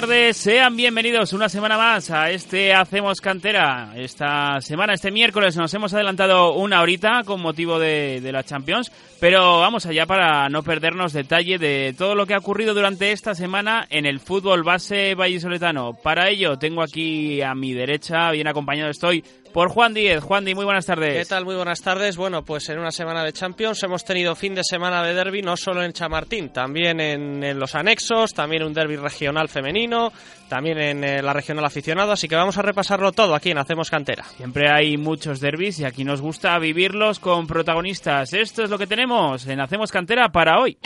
Tardes, sean bienvenidos una semana más a este Hacemos Cantera. Esta semana, este miércoles, nos hemos adelantado una horita con motivo de, de la Champions, pero vamos allá para no perdernos detalle de todo lo que ha ocurrido durante esta semana en el fútbol base vallisoletano. Para ello, tengo aquí a mi derecha, bien acompañado estoy por Juan Díez. Juan Díez, muy buenas tardes. ¿Qué tal? Muy buenas tardes. Bueno, pues en una semana de Champions hemos tenido fin de semana de derby, no solo en Chamartín, también en, los anexos, también un derby regional femenino, también en eh, la regional aficionado, así que vamos a repasarlo todo aquí en Hacemos Cantera. Siempre hay muchos derbis y aquí nos gusta vivirlos con protagonistas. Esto es lo que tenemos en Hacemos Cantera para hoy.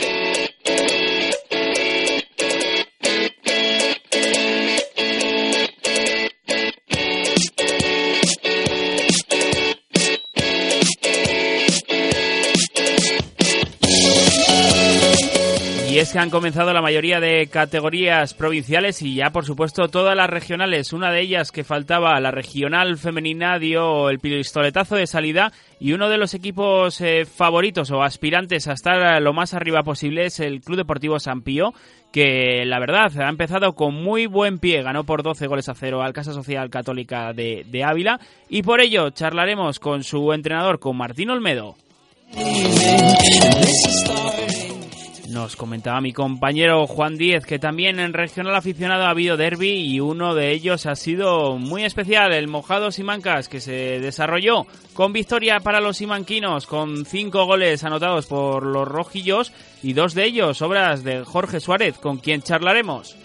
Es que han comenzado la mayoría de categorías provinciales y ya, por supuesto, todas las regionales. Una de ellas que faltaba, la regional femenina, dio el pistoletazo de salida y uno de los equipos eh, favoritos o aspirantes a estar lo más arriba posible es el Club Deportivo San Pío, que la verdad ha empezado con muy buen pie, ganó por 12 goles a cero al Casa Social Católica de, de Ávila y por ello charlaremos con su entrenador, con Martín Olmedo. Nos comentaba mi compañero Juan Díez que también en regional aficionado ha habido derby y uno de ellos ha sido muy especial, el Mojados Simancas, que se desarrolló con victoria para los simanquinos, con cinco goles anotados por los rojillos y dos de ellos obras de Jorge Suárez, con quien charlaremos.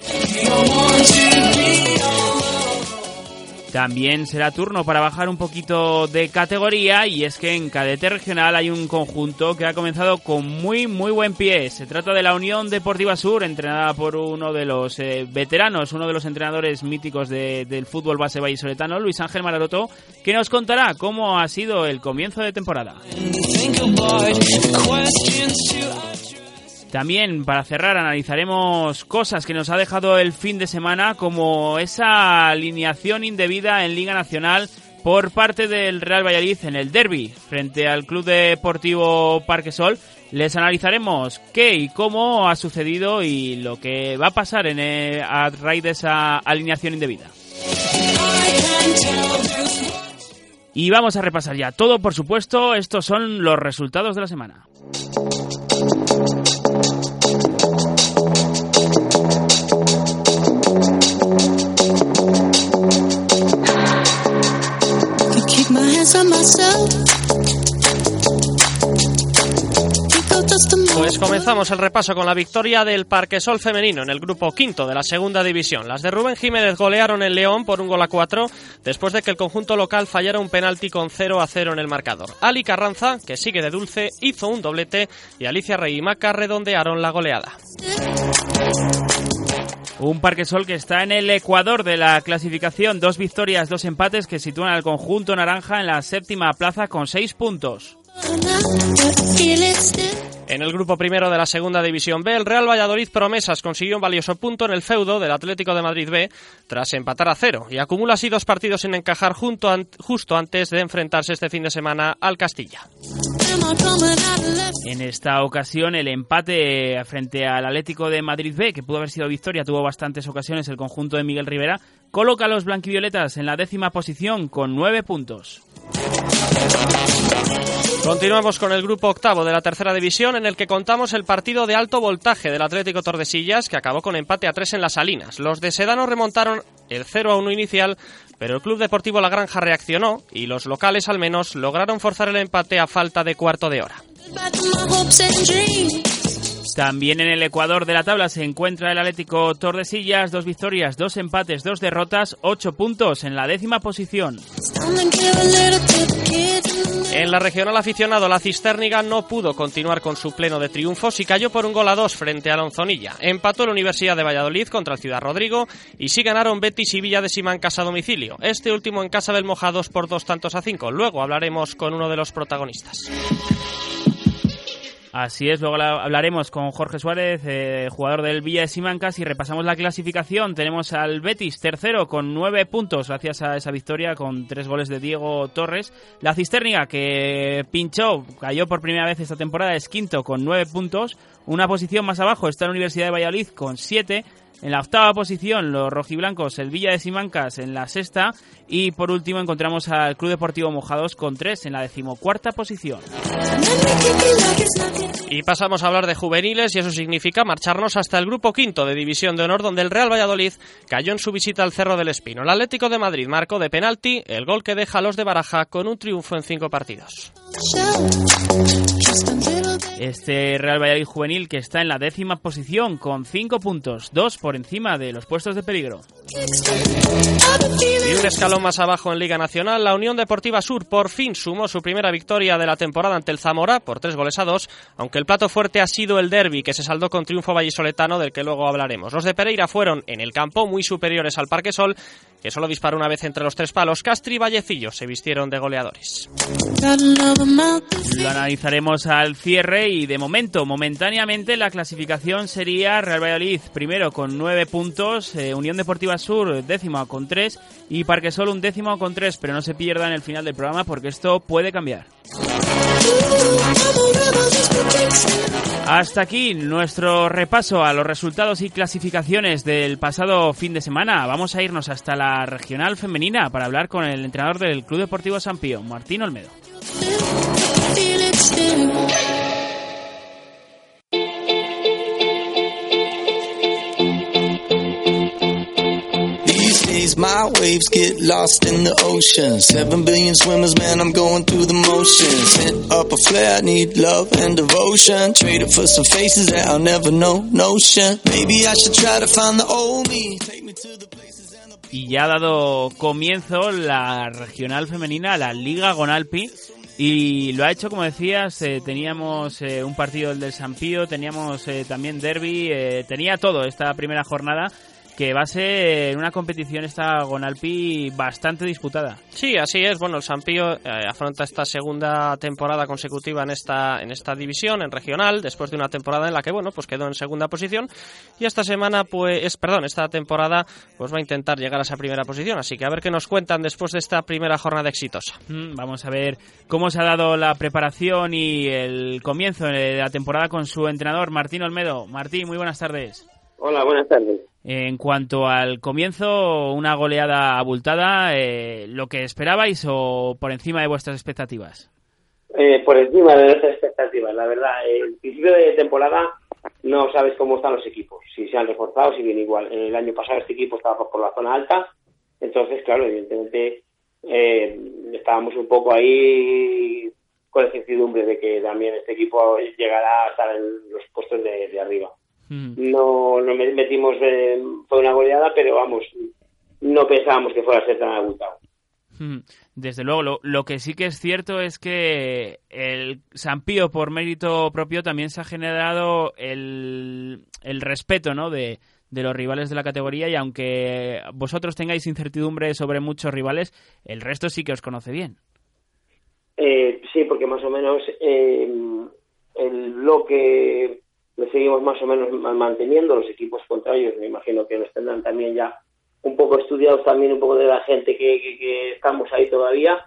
También será turno para bajar un poquito de categoría y es que en cadete regional hay un conjunto que ha comenzado con muy muy buen pie. Se trata de la Unión Deportiva Sur, entrenada por uno de los eh, veteranos, uno de los entrenadores míticos del fútbol base vallisoletano, Luis Ángel Malaroto, que nos contará cómo ha sido el comienzo de temporada. También para cerrar analizaremos cosas que nos ha dejado el fin de semana como esa alineación indebida en Liga Nacional por parte del Real Valladolid en el derby frente al Club Deportivo Parquesol. Les analizaremos qué y cómo ha sucedido y lo que va a pasar en a raíz de esa alineación indebida. Y vamos a repasar ya todo, por supuesto, estos son los resultados de la semana. Pues comenzamos el repaso con la victoria del Parquesol femenino en el grupo quinto de la segunda división. Las de Rubén Jiménez golearon en León por un gol a cuatro después de que el conjunto local fallara un penalti con 0 a 0 en el marcador. Ali Carranza, que sigue de dulce, hizo un doblete y Alicia Rey y Maca redondearon la goleada. Un Parquesol que está en el Ecuador de la clasificación. Dos victorias, dos empates que sitúan al conjunto naranja en la séptima plaza con seis puntos. En el grupo primero de la segunda división B, el Real Valladolid Promesas consiguió un valioso punto en el feudo del Atlético de Madrid B tras empatar a cero y acumula así dos partidos sin encajar justo antes de enfrentarse este fin de semana al Castilla. En esta ocasión el empate frente al Atlético de Madrid B, que pudo haber sido victoria, tuvo bastantes ocasiones el conjunto de Miguel Rivera, coloca a los blanquivioletas en la décima posición con nueve puntos. Continuamos con el grupo octavo de la tercera división en el que contamos el partido de alto voltaje del Atlético Tordesillas que acabó con empate a tres en las Salinas. Los de Sedano remontaron el 0 a 1 inicial, pero el Club Deportivo La Granja reaccionó y los locales al menos lograron forzar el empate a falta de cuarto de hora. También en el Ecuador de la tabla se encuentra el Atlético Tordesillas, dos victorias, dos empates, dos derrotas, ocho puntos en la décima posición. En la regional aficionado, la Cisterniga no pudo continuar con su pleno de triunfos y cayó por un gol a dos frente a Lonzonilla. Empató la Universidad de Valladolid contra el Ciudad Rodrigo y sí ganaron Betis y Villa de Simancas a domicilio. Este último en casa del Mojados por dos tantos a cinco. Luego hablaremos con uno de los protagonistas. Así es, luego hablaremos con Jorge Suárez, eh, jugador del Villa de Simancas, y repasamos la clasificación. Tenemos al Betis tercero con nueve puntos, gracias a esa victoria con tres goles de Diego Torres. La Cisterniga, que pinchó, cayó por primera vez esta temporada, es quinto con nueve puntos. Una posición más abajo está la Universidad de Valladolid con siete. En la octava posición, los rojiblancos, el Villa de Simancas en la sexta. Y por último, encontramos al Club Deportivo Mojados con tres en la decimocuarta posición. Y pasamos a hablar de juveniles y eso significa marcharnos hasta el grupo quinto de División de Honor, donde el Real Valladolid cayó en su visita al Cerro del Espino. El Atlético de Madrid marcó de penalti el gol que deja a los de Baraja con un triunfo en cinco partidos. Este Real Valladolid juvenil que está en la décima posición con cinco puntos, dos por encima de los puestos de peligro. Y un escalón más abajo en Liga Nacional, la Unión Deportiva Sur por fin sumó su primera victoria de la temporada ante el Zamora por tres goles a dos, aunque el plato fuerte ha sido el derby que se saldó con triunfo vallisoletano del que luego hablaremos. Los de Pereira fueron en el campo muy superiores al Parque Sol, que solo disparó una vez entre los tres palos. Castri y Vallecillo se vistieron de goleadores. Lo analizaremos al cierre y de momento, momentáneamente, la clasificación sería Real Valladolid primero con nueve puntos, eh, Unión Deportiva Sur décimo con tres y Parquesol un décimo con tres, pero no se pierda en el final del programa porque esto puede cambiar. Hasta aquí nuestro repaso a los resultados y clasificaciones del pasado fin de semana. Vamos a irnos hasta la regional femenina para hablar con el entrenador del Club Deportivo San Pío, Martín Olmedo. My waves get lost in the ocean. Seven billion swimmers, man, I'm going through the motions. Sent up a flare, I need love and devotion. Traded for some faces that I'll never know, notion. Maybe I should try to find the old me. Take me to the places and the... Y ya ha dado comienzo la regional femenina, la Liga Gonalpi. Y lo ha hecho, como decías, eh, teníamos eh, un partido del Sampío, teníamos eh, también derby, eh, tenía todo esta primera jornada que va a ser una competición esta Gonalpi bastante disputada. Sí, así es. Bueno, el Sampío eh, afronta esta segunda temporada consecutiva en esta en esta división, en regional, después de una temporada en la que bueno, pues quedó en segunda posición y esta semana pues, perdón, esta temporada pues va a intentar llegar a esa primera posición, así que a ver qué nos cuentan después de esta primera jornada exitosa. Mm, vamos a ver cómo se ha dado la preparación y el comienzo de la temporada con su entrenador Martín Olmedo. Martín, muy buenas tardes. Hola, buenas tardes. En cuanto al comienzo, una goleada abultada, eh, ¿lo que esperabais o por encima de vuestras expectativas? Eh, por encima de nuestras expectativas, la verdad. El principio de temporada no sabes cómo están los equipos, si se han reforzado, si bien igual. El año pasado este equipo estaba por la zona alta, entonces, claro, evidentemente eh, estábamos un poco ahí con la incertidumbre de que también este equipo llegará a estar en los puestos de arriba. No, no metimos, fue una goleada, pero vamos, no pensábamos que fuera a ser tan abultado. Desde luego, lo, que sí que es cierto es que el Sampío, por mérito propio, también se ha generado el, el respeto ¿no? de, de los rivales de la categoría y aunque vosotros tengáis incertidumbre sobre muchos rivales, el resto sí que os conoce bien. Eh, sí, porque más o menos eh, el bloque lo seguimos más o menos manteniendo. Los equipos contrarios, me imagino que los tendrán también ya un poco estudiados también un poco de la gente que, estamos ahí todavía.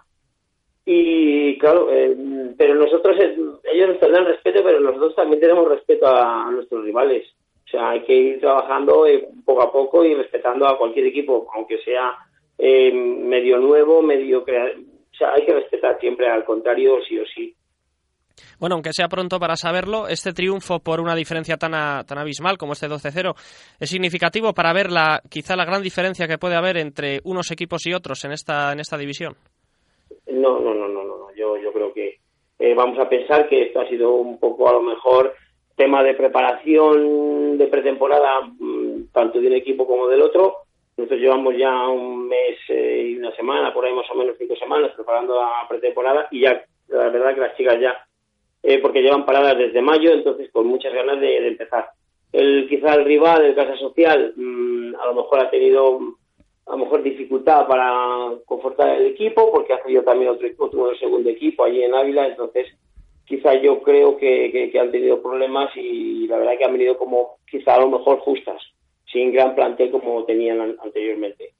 Y claro, eh, pero nosotros, eh, ellos nos tendrán respeto, pero nosotros también tenemos respeto a, nuestros rivales. O sea, hay que ir trabajando eh, poco a poco y respetando a cualquier equipo, aunque sea medio nuevo, medio... O sea, hay que respetar siempre al contrario, sí o sí. Bueno, aunque sea pronto para saberlo, este triunfo por una diferencia tan, tan abismal como este 12-0 es significativo para ver la, quizá la gran diferencia que puede haber entre unos equipos y otros en esta, en esta división. No, no, no, no, no. Yo, yo creo que eh, vamos a pensar que esto ha sido un poco a lo mejor tema de preparación de pretemporada mm, tanto de un equipo como del otro. Nosotros llevamos ya un mes eh, y una semana, por ahí más o menos cinco semanas preparando la pretemporada y ya la verdad que las chicas ya eh, porque llevan paradas desde mayo, entonces con muchas ganas de, empezar. El, quizá el rival, el Casa Social, mm, a lo mejor ha tenido a lo mejor dificultad para confortar el equipo, porque ha tenido también otro, otro segundo equipo allí en Ávila, entonces quizá yo creo que, han tenido problemas y la verdad que han venido como quizá a lo mejor justas, sin gran plantel como tenían anteriormente.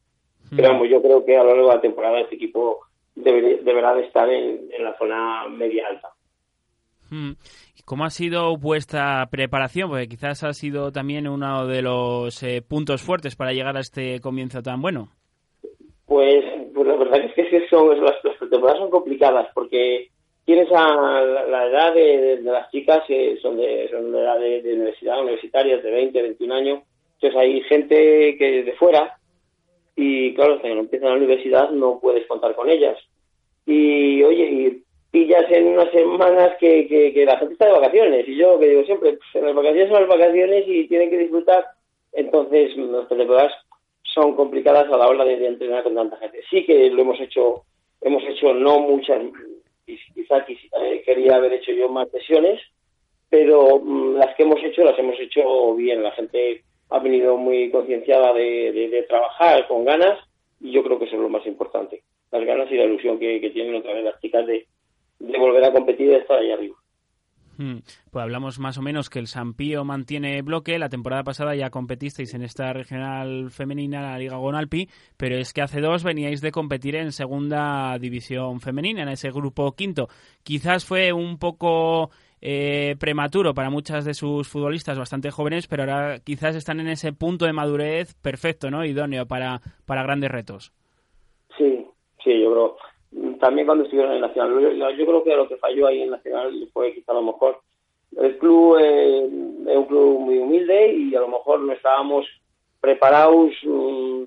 Hmm. Pero vamos, yo creo que a lo largo de la temporada este equipo deberá de estar en, la zona media alta. Hmm. ¿Cómo ha sido vuestra preparación? Porque quizás ha sido también uno de los eh, puntos fuertes para llegar a este comienzo tan bueno. Pues, pues la verdad es que son, las, temporadas son complicadas porque tienes a la, edad de, las chicas que son de, son de edad de, universidad, universitarias de 20, 21 años. Entonces hay gente que de fuera y claro, no empiezan la universidad no puedes contar con ellas. Y oye, y pillas en unas semanas que, que, la gente está de vacaciones. Y yo que digo siempre, pues, las vacaciones son las vacaciones y tienen que disfrutar. Entonces, nuestras temporadas son complicadas a la hora de, entrenar con tanta gente. Sí que lo hemos hecho, hemos hecho no muchas, quizá eh, quería haber hecho yo más sesiones, pero mm, las que hemos hecho las hemos hecho bien. La gente ha venido muy concienciada de, de, trabajar con ganas y yo creo que eso es lo más importante. Las ganas y la ilusión que, que tienen otra vez las chicas de, de volver a competir y de estar ahí arriba. Hmm. Pues hablamos más o menos que el Sampío mantiene bloque. La temporada pasada ya competisteis en esta regional femenina, la Liga Gonalpi, pero es que hace dos veníais de competir en segunda división femenina, en ese grupo quinto. Quizás fue un poco eh, prematuro para muchas de sus futbolistas bastante jóvenes, pero ahora quizás están en ese punto de madurez perfecto, ¿no? Idóneo para, para grandes retos. Sí, sí, yo creo también cuando estuvieron en Nacional. Yo, creo que lo que falló ahí en Nacional fue quizá a lo mejor el club eh, es un club muy humilde y a lo mejor no estábamos preparados mm,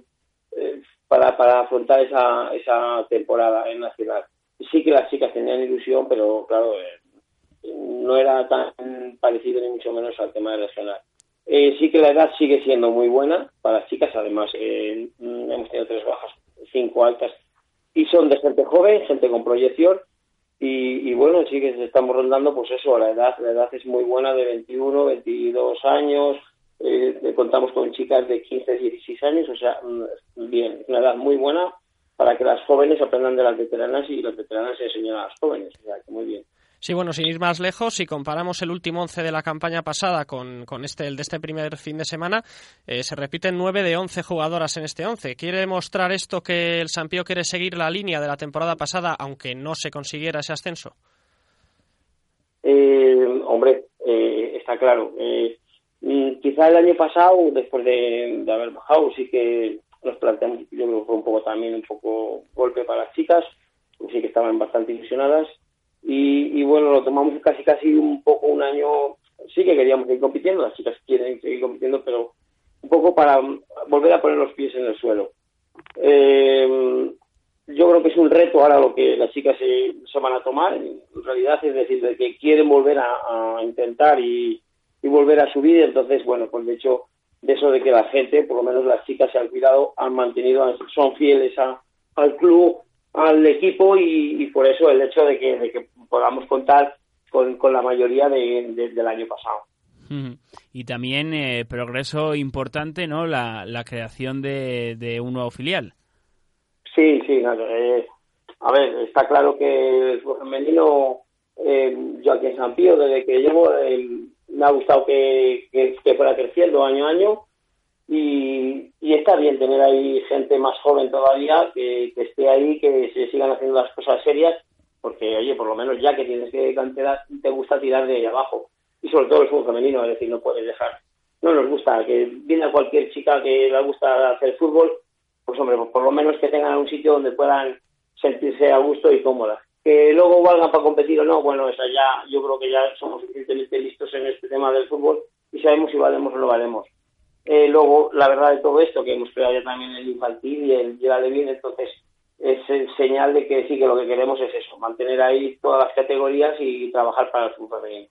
eh, para, para afrontar esa, esa temporada en Nacional. Sí que las chicas tenían ilusión, pero claro, eh, no era tan parecido ni mucho menos al tema del Nacional. sí que la edad sigue siendo muy buena para las chicas, además hemos tenido tres bajas, cinco altas y son de gente joven, gente con proyección y, bueno, sí que estamos rondando pues eso, la edad, la edad es muy buena de 21, 22 años, eh, contamos con chicas de 15, 16 años, o sea, mm, bien, una edad muy buena para que las jóvenes aprendan de las veteranas y las veteranas se enseñen a las jóvenes, o sea, que muy bien. Sí, bueno, sin ir más lejos, si comparamos el último once de la campaña pasada con, con este, el de este primer fin de semana, eh, se repiten nueve de once jugadoras en este once. ¿Quiere demostrar esto que el Sampío quiere seguir la línea de la temporada pasada, aunque no se consiguiera ese ascenso? Eh, hombre, eh, está claro. Mm, quizá el año pasado, después de, haber bajado, sí que nos planteamos, yo creo que fue un poco también un poco golpe para las chicas, sí que estaban bastante ilusionadas y, bueno, lo tomamos casi casi un poco un año, sí que queríamos seguir compitiendo, las chicas quieren seguir compitiendo, pero un poco para volver a poner los pies en el suelo. Eh, yo creo que es un reto ahora lo que las chicas se, van a tomar, en realidad es decir, de que quieren volver a, intentar y, volver a subir, entonces, bueno, pues de hecho, de eso de que la gente, por lo menos las chicas se han cuidado, han mantenido, son fieles al club, al equipo y, por eso el hecho de que, de que podamos contar con, con la mayoría de, del año pasado. Y también eh, progreso importante, ¿no? La, la creación de, de un nuevo filial. Sí, sí, eh, a ver, está claro que el femenino, eh, yo aquí en San Pío, desde que llevo, me ha gustado que, que, que, fuera creciendo año a año y, y, está bien tener ahí gente más joven todavía que, que esté ahí, que se sigan haciendo las cosas serias porque oye, por lo menos ya que tienes que cantidad, te gusta tirar de ahí abajo. Y sobre todo el fútbol femenino, es decir, no puedes dejar. No nos gusta, que viene a cualquier chica que le gusta hacer fútbol, pues hombre, pues por lo menos que tengan un sitio donde puedan sentirse a gusto y cómodas. Que luego valgan para competir o no, bueno, esa ya, yo creo que ya somos suficientemente listos en este tema del fútbol y sabemos si valemos o no valemos. Eh, luego, la verdad de todo esto, que hemos creado ya también el infantil y el de bien, entonces es señal de que sí que lo que queremos es eso, mantener ahí todas las categorías y trabajar para el fútbol femenino.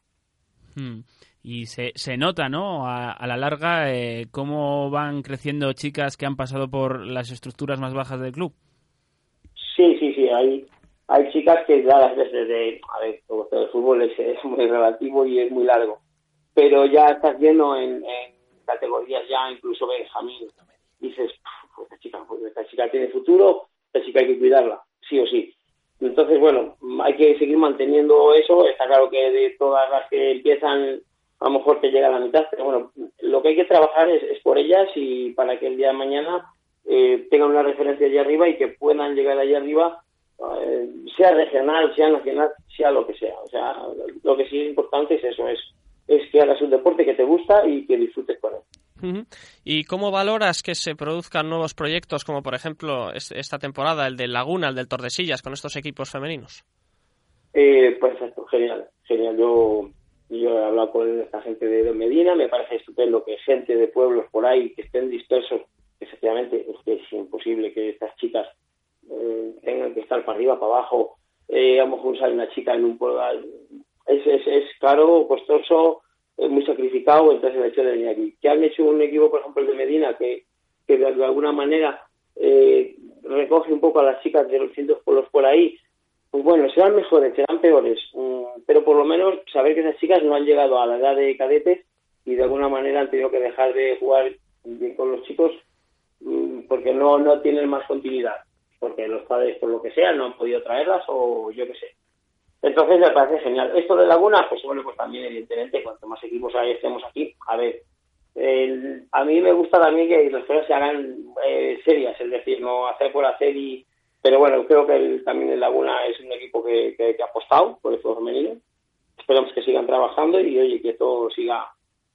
Hmm. Y se, se nota, ¿no? A, la larga, eh, cómo van creciendo chicas que han pasado por las estructuras más bajas del club. Sí, sí, sí. Hay, hay chicas que ya desde, a ver, el fútbol es, es, muy relativo y es muy largo. Pero ya estás viendo en, categorías ya, incluso Benjamín, dices, esta chica, esta chica tiene futuro, así que hay que cuidarla, sí o sí. Entonces, bueno, hay que seguir manteniendo eso. Está claro que de todas las que empiezan, a lo mejor te llega a la mitad, pero bueno, lo que hay que trabajar es, por ellas y para que el día de mañana eh, tengan una referencia allá arriba y que puedan llegar allá arriba, eh, sea regional, sea nacional, sea lo que sea. O sea, lo que sí es importante es eso, es, es que hagas un deporte que te gusta y que disfrutes con él. ¿Y cómo valoras que se produzcan nuevos proyectos, como por ejemplo esta temporada, el del Laguna, el del Tordesillas, con estos equipos femeninos? Eh, pues genial, genial. Yo, yo he hablado con esta gente de Medina, me parece estupendo que gente de pueblos por ahí que estén dispersos, efectivamente es que es imposible que estas chicas eh, tengan que estar para arriba, para abajo, eh, a lo mejor sale una chica en un pueblo, es, es, es caro, costoso, muy sacrificado, entonces el hecho de aquí. Que han hecho un equipo, por ejemplo, el de Medina, que, que de, alguna manera eh, recoge un poco a las chicas de los distintos pueblos por ahí, pues bueno, serán mejores, serán peores, mm, pero por lo menos saber que esas chicas no han llegado a la edad de cadetes y de alguna manera han tenido que dejar de jugar bien con los chicos mm, porque no, no tienen más continuidad, porque los padres, por lo que sea, no han podido traerlas o yo qué sé. Entonces me parece genial. Esto de Laguna, pues bueno, pues también evidentemente cuanto más equipos estemos aquí, a ver, a mí me gusta también que las cosas se hagan eh, serias, es decir, no hacer por hacer y... Pero bueno, creo que también el Laguna es un equipo que, que, ha apostado por el fútbol femenino. Esperamos que sigan trabajando y oye, que todo siga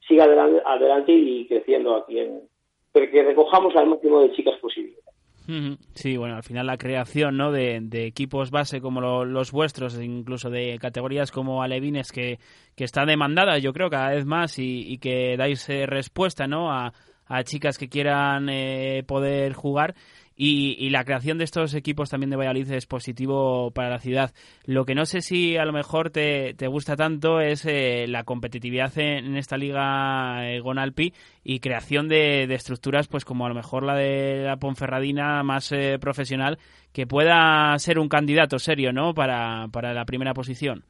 siga adelante, adelante y creciendo aquí en... Pero que recojamos al máximo de chicas posible. Sí, bueno, al final la creación ¿no? de, equipos base como los vuestros, incluso de categorías como Alevines, que, que está demandada, yo creo, cada vez más y, que dais eh, respuesta ¿no? a, a, chicas que quieran eh, poder jugar y, la creación de estos equipos también de Valladolid es positivo para la ciudad. Lo que no sé si a lo mejor te, te gusta tanto es eh, la competitividad en, esta liga eh, Gonalpi y creación de, estructuras pues como a lo mejor la de la Ponferradina más eh, profesional que pueda ser un candidato serio ¿no? para, para la primera posición.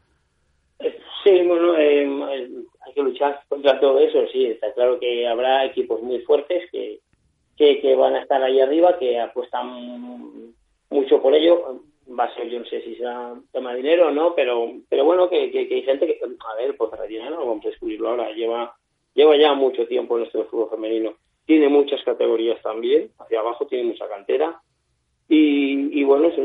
Sí, bueno, hay que luchar contra todo eso, sí, está claro que habrá equipos muy fuertes que que, van a estar ahí arriba, que apuestan mucho por ello. Va a ser, yo no sé si será tema de dinero o no, pero, pero bueno, que, que, hay gente que, a ver, pues Ferretina no vamos a descubrirlo ahora, lleva, lleva ya mucho tiempo en nuestro fútbol femenino. Tiene muchas categorías también, hacia abajo tiene mucha cantera. Y, y bueno, es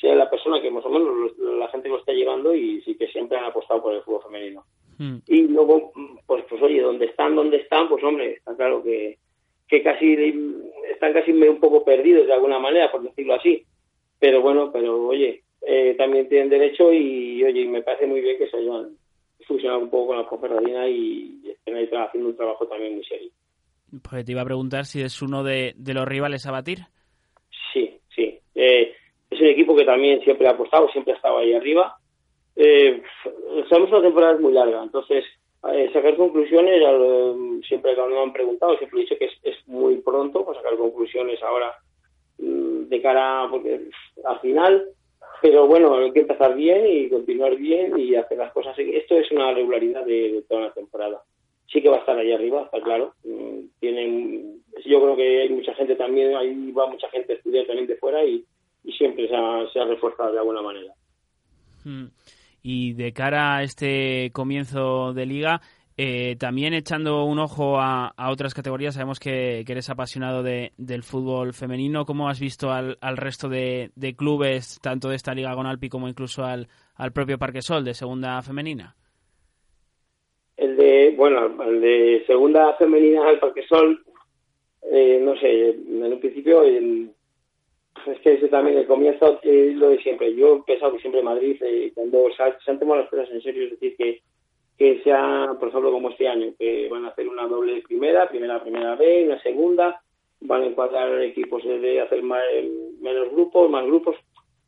sea la persona que más o menos la gente lo está llevando y sí que siempre han apostado por el fútbol femenino. Hmm. Y luego, pues, pues oye, donde están, donde están, pues hombre, está claro que, que están casi un poco perdidos de alguna manera, por decirlo así. Pero bueno, pero oye, eh, también tienen derecho y oye, me parece muy bien que se hayan fusionado un poco con la Ponferradina y estén ahí haciendo un trabajo también muy serio. Pues te iba a preguntar si es uno de, los rivales a batir. Sí, sí. Eh, es un equipo que también siempre ha apostado, siempre ha estado ahí arriba. Eh, sabemos una temporada muy larga, entonces sacar conclusiones, siempre que me han preguntado, siempre he dicho que es, muy pronto para sacar conclusiones ahora mm, de cara porque al final, pero bueno, hay que empezar bien y continuar bien y hacer las cosas. Esto es una regularidad de, toda la temporada. Sí que va a estar ahí arriba, está claro. Mm, tienen, yo creo que hay mucha gente también, ahí va mucha gente a estudiar también de fuera y, siempre se ha, reforzado de alguna manera. Mm y de cara a este comienzo de liga, eh, también echando un ojo a, otras categorías, sabemos que, eres apasionado de, del fútbol femenino. ¿Cómo has visto al, resto de, clubes, tanto de esta Liga Gonalpi como incluso al, al propio Parque Sol de segunda femenina? El de, bueno, el de segunda femenina al Parque Sol, eh, no sé, en un principio es que ese también el comienzo lo de siempre. Yo he empezado siempre en Madrid eh, cuando se, han tomado las cosas en serio, es decir, que, que sea, por ejemplo, como este año, que van a hacer una doble primera, primera, primera B, una segunda, van a encuadrar equipos de hacer más, menos grupos, más grupos.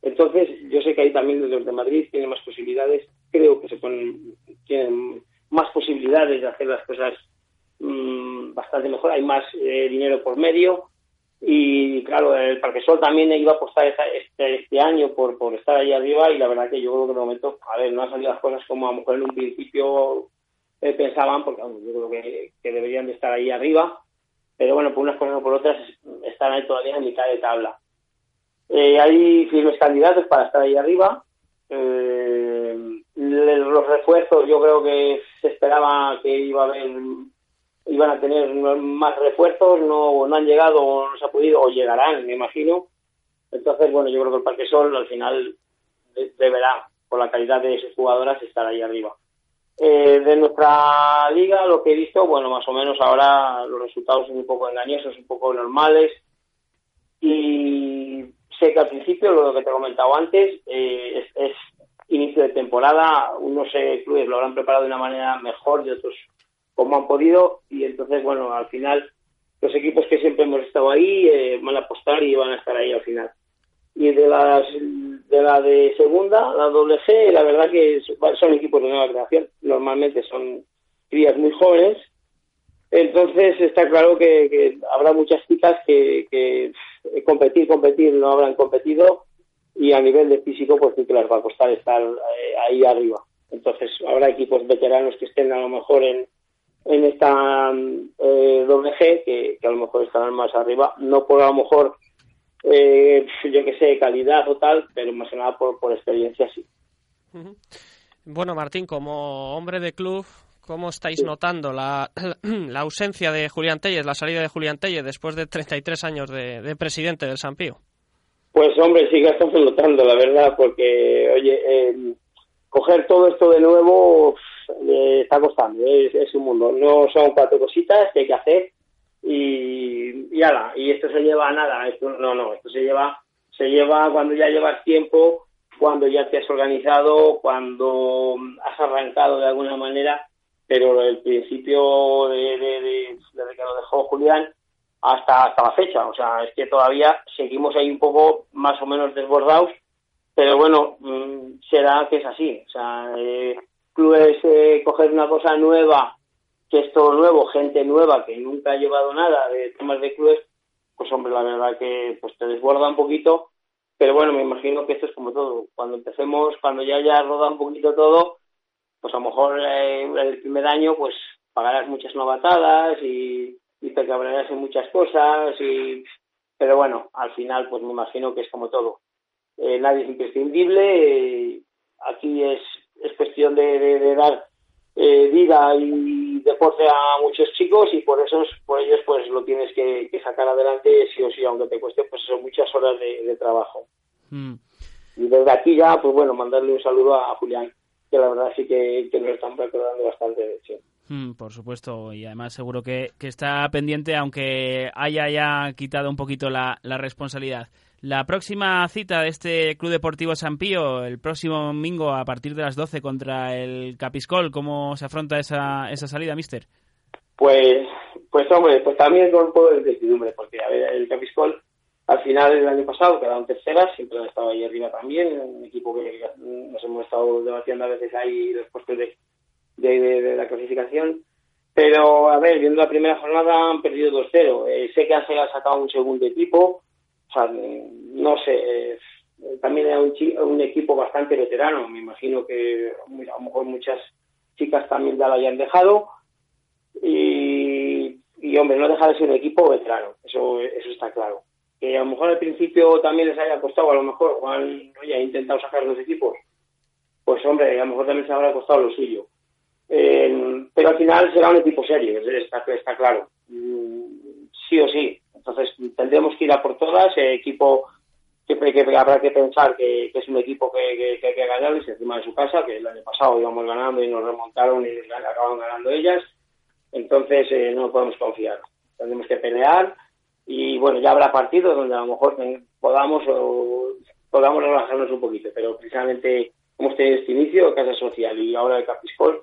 Entonces, yo sé que ahí también los de Madrid tienen más posibilidades, creo que se ponen, tienen más posibilidades de hacer las cosas mmm, bastante mejor, hay más eh, dinero por medio, y claro, el Parque Sol también iba a apostar este, este año por, por estar ahí arriba y la verdad que yo creo que de momento, a ver, no han salido las cosas como a lo mejor en un principio eh, pensaban, porque yo creo que, deberían de estar ahí arriba, pero bueno, por unas cosas o por otras están ahí todavía en mitad de tabla. Eh, hay firmes candidatos para estar ahí arriba. Eh, los refuerzos, yo creo que se esperaba que iba a haber, iban a tener más refuerzos, no, no han llegado, o no se ha podido, o llegarán, me imagino. Entonces, bueno, yo creo que el Parque Sol al final deberá, por la calidad de sus jugadoras, estar ahí arriba. Eh, de nuestra liga, lo que he visto, bueno, más o menos ahora los resultados son un poco engañosos, un poco normales. Y sé que al principio, lo que te he comentado antes, eh, es, inicio de temporada. Unos clubes lo habrán preparado de una manera mejor y otros como han podido. Y entonces, bueno, al final, los equipos que siempre hemos estado ahí eh, van a apostar y van a estar ahí al final. Y de las de la de segunda, la doble G, la verdad que son equipos de nueva creación. Normalmente son crías muy jóvenes. Entonces está claro que, habrá muchas chicas que, que, competir, competir no habrán competido y a nivel de físico pues sí que les va a costar estar eh, ahí arriba. Entonces habrá equipos veteranos que estén a lo mejor en, en esta eh, doble G que, que a lo mejor estarán más arriba, no por a lo mejor eh, yo que sé, calidad o tal, pero más que nada por, por experiencia sí. Bueno, Martín, como hombre de club, ¿cómo estáis notando la, la, ausencia de Julián Telles, la salida de Julián Telles después de 33 años de, de presidente del San Pío? Pues hombre, sí que estamos notando, la verdad, porque, oye, eh, coger todo esto de nuevo está costando, es, un mundo. No son cuatro cositas que hay que hacer, y, y y esto se lleva a nada, esto no, no, esto se lleva, se lleva cuando ya llevas tiempo, cuando ya te has organizado, cuando has arrancado de alguna manera, pero el principio de, de, desde que lo dejó Julián hasta, hasta la fecha, o sea, es que todavía seguimos ahí un poco más o menos desbordados, pero bueno, mm, será que es así, eh, clubes eh, coger una cosa nueva que es todo nuevo, gente nueva que nunca ha llevado nada de temas de clubes, pues hombre, la verdad que pues te desborda un poquito, pero bueno, me imagino que esto es como todo. Cuando empecemos, cuando ya haya rodado un poquito todo, pues a lo mejor eh, el primer año pues pagarás muchas novatadas y, y te cabrarás en muchas cosas y pero bueno, al final pues me imagino que es como todo. Eh, nadie es imprescindible, aquí es, es cuestión de, de dar eh, vida y deporte a muchos chicos y por eso por ellos pues lo tienes que, sacar adelante sí o sí aunque te cueste pues son muchas horas de, trabajo mm. y desde aquí ya pues bueno mandarle un saludo a Julián que la verdad sí que, que nos están recordando bastante de hecho mm, por supuesto, y además seguro que, que, está pendiente, aunque haya ya quitado un poquito la, la responsabilidad. La próxima cita de este Club Deportivo San Pío, el próximo domingo a partir de las 12 contra el Capiscol, ¿cómo se afronta esa, esa salida, mister? Pues, pues hombre, pues también con un poco de incertidumbre, porque a ver, el Capiscol al final del año pasado quedaron terceras, siempre han estado ahí arriba también, un equipo que nos hemos estado debatiendo a veces ahí los puestos de, de, la clasificación. Pero, a ver, viendo la primera jornada han perdido 2-0. Eh, sé que han sacado un segundo equipo, o sea, no sé, también era un, un, equipo bastante veterano, me imagino que a lo mejor muchas chicas también ya lo hayan dejado. Y, hombre, no deja de ser un equipo veterano, eso, eso está claro. Que a lo mejor al principio también les haya costado, a lo mejor Juan ha intentado sacar los equipos, pues hombre, a lo mejor también se habrá costado lo suyo. Eh, pero al final será un equipo serio, está, está claro. Mm, sí o sí, entonces tendremos que ir a por todas, el equipo que, que, habrá que pensar que, es un equipo que, hay que ganarles encima de su casa, que el año pasado íbamos ganando y nos remontaron y acabaron ganando ellas, entonces eh, no podemos confiar, tendremos que pelear y bueno, ya habrá partidos donde a lo mejor podamos o podamos relajarnos un poquito, pero precisamente hemos tenido este inicio, Casa Social y ahora el Capiscol,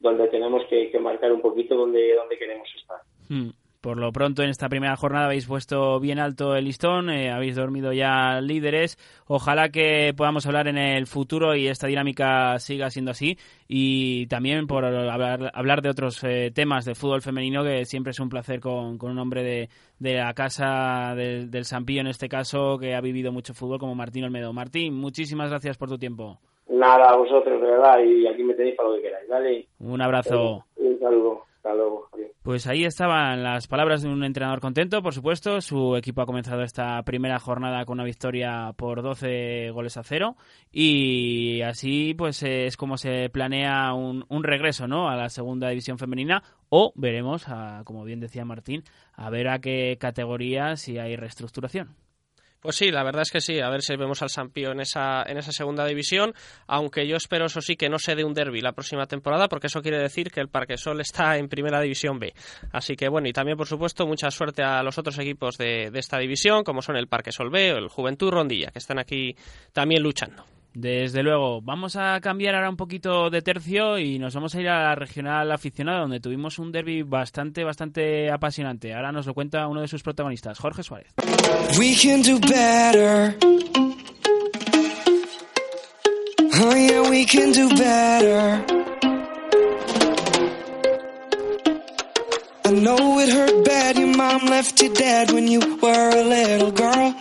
donde tenemos que, marcar un poquito donde, donde queremos estar. Hmm. Por lo pronto, en esta primera jornada habéis puesto bien alto el listón, eh, habéis dormido ya líderes. Ojalá que podamos hablar en el futuro y esta dinámica siga siendo así. Y también por hablar, de otros eh, temas de fútbol femenino, que siempre es un placer con, un hombre de, la casa del, del Sampillo, en este caso, que ha vivido mucho fútbol, como Martín Olmedo. Martín, muchísimas gracias por tu tiempo. Nada, a vosotros, de verdad, y aquí me tenéis para lo que queráis, ¿vale? Un abrazo. Un saludo, hasta luego. Adiós. Pues ahí estaban las palabras de un entrenador contento, por supuesto. Su equipo ha comenzado esta primera jornada con una victoria por 12 goles a cero y así pues es como se planea un, un regreso ¿no? a la segunda división femenina o veremos, a, como bien decía Martín, a ver a qué categoría si hay reestructuración. Pues sí, la verdad es que sí. A ver si vemos al Sampío en esa, en esa segunda división. Aunque yo espero, eso sí, que no se dé un derby la próxima temporada, porque eso quiere decir que el Parque Sol está en primera división B. Así que bueno, y también, por supuesto, mucha suerte a los otros equipos de, de esta división, como son el Parque Sol B o el Juventud Rondilla, que están aquí también luchando. Desde luego, vamos a cambiar ahora un poquito de tercio y nos vamos a ir a la regional aficionada donde tuvimos un derby bastante, bastante apasionante. Ahora nos lo cuenta uno de sus protagonistas, Jorge Suárez. We can do better. Oh yeah, we can do better. I know it hurt bad, your mom left you dead when you were a little girl.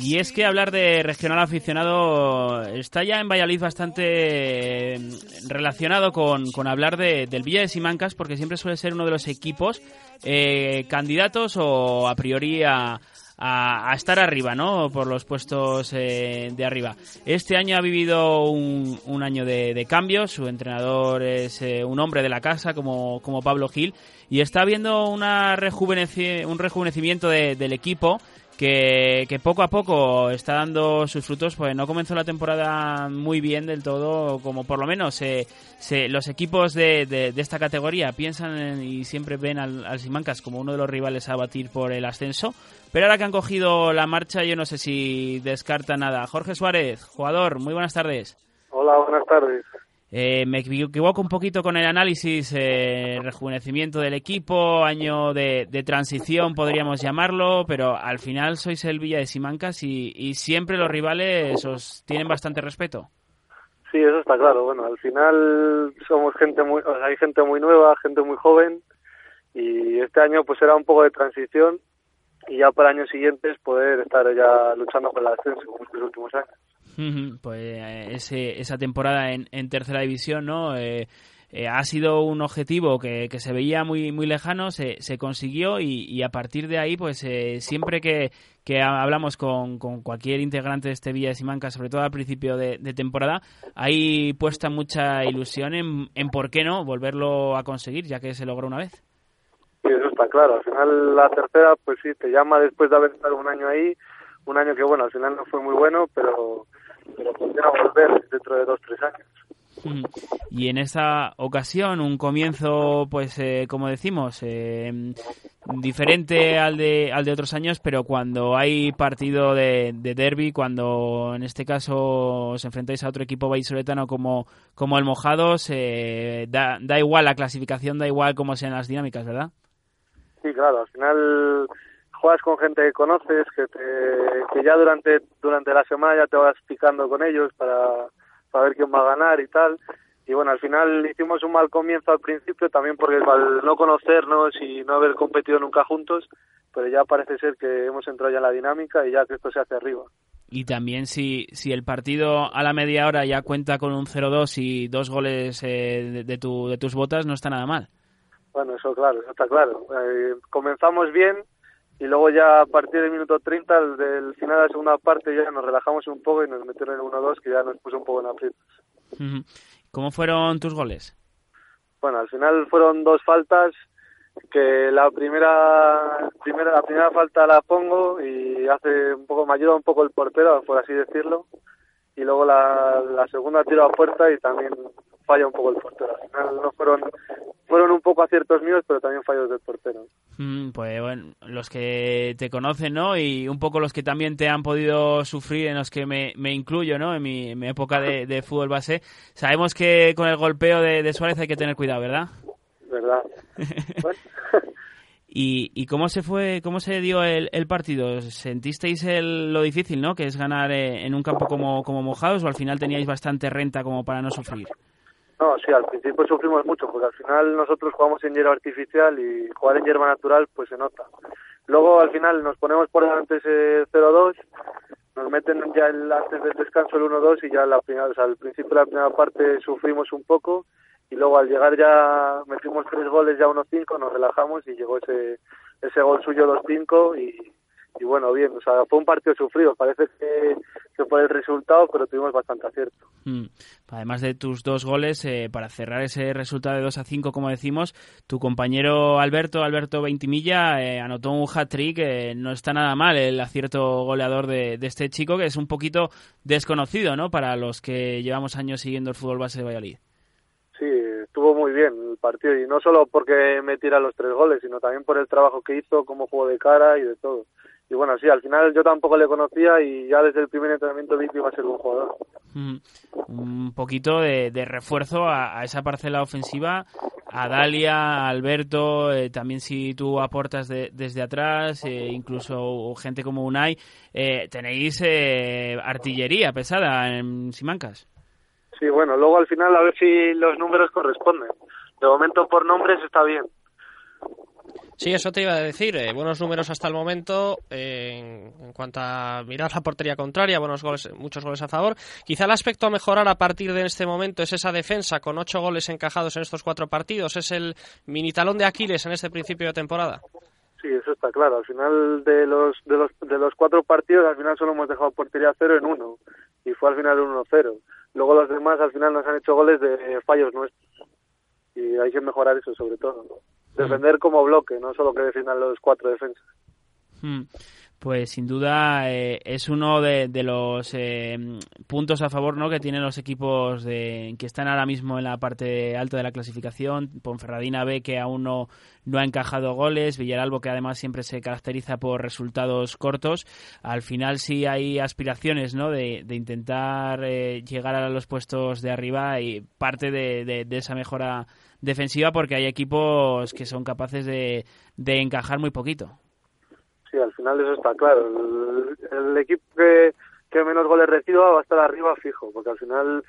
Y es que hablar de regional aficionado está ya en Valladolid bastante eh, relacionado con, hablar de, del Villa de Simancas porque siempre suele ser uno de los equipos eh, candidatos o a priori a, a, estar arriba, ¿no? Por los puestos eh, de arriba. Este año ha vivido un, un año de, de, cambios. Su entrenador es eh, un hombre de la casa como, como Pablo Gil y está habiendo una rejuveneci un rejuvenecimiento de, del equipo que, poco a poco está dando sus frutos, pues no comenzó la temporada muy bien del todo, como por lo menos eh, se, los equipos de, de, de, esta categoría piensan en, y siempre ven al, al, Simancas como uno de los rivales a batir por el ascenso, pero ahora que han cogido la marcha yo no sé si descarta nada. Jorge Suárez, jugador, muy buenas tardes. Hola, buenas tardes. Eh, me equivoco un poquito con el análisis, eh, rejuvenecimiento del equipo, año de, transición podríamos llamarlo, pero al final sois el Villa de Simancas y, siempre los rivales os tienen bastante respeto. Sí, eso está claro. Bueno, al final somos gente muy, hay gente muy nueva, gente muy joven y este año pues era un poco de transición y ya para años siguientes poder estar ya luchando con el ascenso como estos últimos años. Pues eh, ese, esa temporada en, en tercera división, ¿no? Eh, eh, ha sido un objetivo que, se veía muy muy lejano, se, se consiguió y, a partir de ahí, pues eh, siempre que, que hablamos con, con, cualquier integrante de este Villa de Simancas, sobre todo al principio de, de temporada, hay puesta mucha ilusión en, en por qué no volverlo a conseguir, ya que se logró una vez. Sí, eso está claro. Al final la tercera, pues sí, te llama después de haber estado un año ahí, un año que bueno, al final no fue muy bueno, pero pero podría volver dentro de dos tres años. Y en esa ocasión, un comienzo, pues, eh, como decimos, eh, diferente al de, al de otros años, pero cuando hay partido de, de derby, cuando en este caso os enfrentáis a otro equipo vallisoletano como, como el Mojados, eh, da, da igual la clasificación, da igual cómo sean las dinámicas, ¿verdad? Sí, claro, al final juegas con gente que conoces, que, te, que ya durante, durante la semana ya te vas picando con ellos para para ver quién va a ganar y tal. Y bueno, al final hicimos un mal comienzo al principio también porque al no conocernos y no haber competido nunca juntos, pero ya parece ser que hemos entrado ya en la dinámica y ya que esto se hace arriba. Y también si, si el partido a la media hora ya cuenta con un 0-2 y dos goles eh, de, de, tu, de tus botas, no está nada mal. Bueno, eso claro, eso está claro. Eh, comenzamos bien, y luego ya a partir del minuto 30 del final de la segunda parte ya nos relajamos un poco y nos metieron en 1-2 que ya nos puso un poco en aprietos. ¿Cómo fueron tus goles? Bueno, al final fueron dos faltas que la primera, primera la primera falta la pongo y hace un poco me ayuda un poco el portero por así decirlo y luego la, la segunda tiro a puerta y también falla un poco el portero. Al final no fueron fueron un poco aciertos míos, pero también fallos del portero. Mm, pues bueno, los que te conocen, ¿no? Y un poco los que también te han podido sufrir, en los que me, me incluyo, ¿no? En mi, en mi época de, de, fútbol base, sabemos que con el golpeo de, de Suárez hay que tener cuidado, ¿verdad? ¿Verdad? ¿Y, ¿Y cómo se fue, cómo se dio el, el partido? ¿Sentisteis el, lo difícil, ¿no? Que es ganar eh, en un campo como, como mojados o al final teníais bastante renta como para no sufrir? No, sí, al principio sufrimos mucho porque al final nosotros jugamos en hierba artificial y jugar en hierba natural pues se nota. Luego al final nos ponemos por delante ese 0-2, nos meten ya el, antes del descanso el 1-2 y ya la o sea, al principio de la primera parte sufrimos un poco y luego al llegar ya metimos tres goles ya 1-5, nos relajamos y llegó ese, ese gol suyo 2-5 y, y bueno, bien, o sea, fue un partido sufrido, parece que, que fue el resultado, pero tuvimos bastante acierto. Mm. Además de tus dos goles, eh, para cerrar ese resultado de 2 a 5, como decimos, tu compañero Alberto, Alberto Veintimilla, eh, anotó un hat-trick, eh, no está nada mal el acierto goleador de, de, este chico, que es un poquito desconocido, ¿no?, para los que llevamos años siguiendo el fútbol base de Valladolid. Sí, estuvo muy bien el partido, y no solo porque me tira los tres goles, sino también por el trabajo que hizo, cómo jugó de cara y de todo y bueno, sí, al final yo tampoco le conocía y ya desde el primer entrenamiento vi que iba a ser un jugador. Mm, un poquito de, de refuerzo a, a, esa parcela ofensiva, a Dalia, a Alberto, eh, también si tú aportas de, desde atrás, eh, incluso gente como Unai, eh, tenéis eh, artillería pesada en Simancas. Sí, bueno, luego al final a ver si los números corresponden. De momento por nombres está bien. Sí, eso te iba a decir. Eh, buenos números hasta el momento eh, en, en, cuanto a mirar la portería contraria, buenos goles, muchos goles a favor. Quizá el aspecto a mejorar a partir de este momento es esa defensa con ocho goles encajados en estos cuatro partidos. Es el mini talón de Aquiles en este principio de temporada. Sí, eso está claro. Al final de los de los de los cuatro partidos, al final solo hemos dejado portería cero en uno y fue al final 1-0. Luego los demás al final nos han hecho goles de fallos nuestros y hay que mejorar eso sobre todo defender como bloque, no solo que defiendan los cuatro defensas. Hmm. Pues sin duda eh, es uno de, los eh, puntos a favor ¿no? que tienen los equipos de, que están ahora mismo en la parte alta de la clasificación. Ponferradina B que aún no, no ha encajado goles, Villaralbo que además siempre se caracteriza por resultados cortos. Al final sí hay aspiraciones ¿no? de, intentar eh, llegar a los puestos de arriba y parte de, de, esa mejora defensiva porque hay equipos que son capaces de encajar muy poquito. Al final eso está claro. El, el equipo que, menos goles reciba va a estar arriba fijo, porque al final